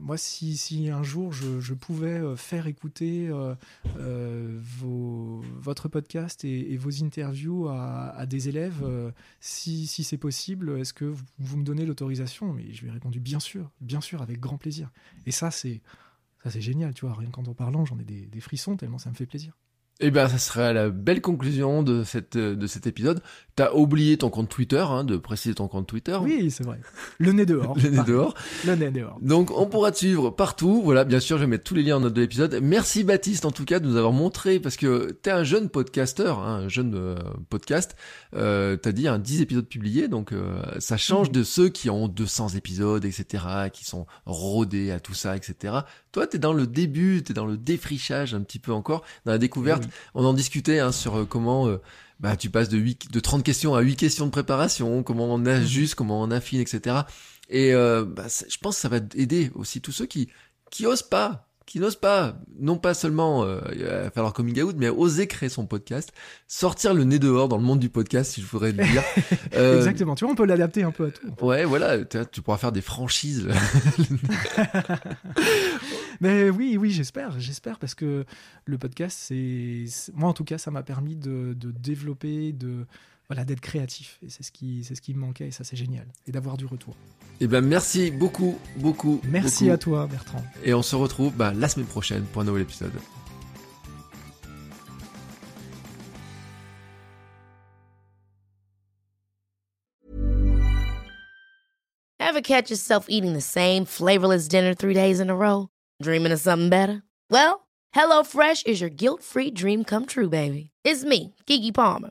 moi, si, si, un jour je, pouvais faire écouter votre podcast et, vos interviews à, des élèves, si, si c'est possible, est-ce que vous, me donnez l'autorisation? Mais je lui ai répondu bien sûr, bien sûr, avec grand plaisir. Et ça, c'est ça, c'est génial, tu vois. Rien qu'en parlant, j'en ai des frissons tellement ça me fait plaisir. Eh bien, ça serait la belle conclusion de, cette, de cet épisode. T'as oublié ton compte Twitter, hein, de préciser ton compte Twitter. Oui, c'est vrai. Le nez dehors. [laughs] le nez dehors. Le nez dehors. Donc, on pourra te suivre partout. Voilà, bien sûr, je vais mettre tous les liens en note de l'épisode. Merci Baptiste, en tout cas, de nous avoir montré, parce que t'es un jeune podcasteur, hein, un jeune euh, podcast. Euh, t'as dit un 10 épisodes publiés, donc euh, ça change de ceux qui ont 200 épisodes, etc., qui sont rodés à tout ça, etc. Toi, t'es dans le début, t'es dans le défrichage un petit peu encore, dans la découverte. On en discutait hein, sur euh, comment euh, bah, tu passes de, 8, de 30 questions à 8 questions de préparation, comment on ajuste, comment on affine, etc. Et euh, bah, je pense que ça va aider aussi tous ceux qui qui osent pas qui n'osent pas, non pas seulement euh, faire leur coming out, mais oser créer son podcast, sortir le nez dehors dans le monde du podcast, si je voudrais le dire. [laughs] Euh, Exactement. Tu vois, on peut l'adapter un peu à tout. Ouais, voilà. Tu pourras faire des franchises. [laughs] mais oui, oui, j'espère, j'espère, parce que le podcast, c'est, moi en tout cas, ça m'a permis de, de développer, de voilà, d'être créatif. Et c'est ce qui, c'est ce qui me manquait, et ça c'est génial. Et d'avoir du retour. Eh ben merci beaucoup, beaucoup. Merci à toi, Bertrand. Et on se retrouve bah, la semaine prochaine pour un nouvel épisode. Ever catch yourself eating the same flavorless dinner three days in a row? Dreaming of something better? Well, HelloFresh is your guilt-free dream come true, baby. It's me, Kiki Palmer.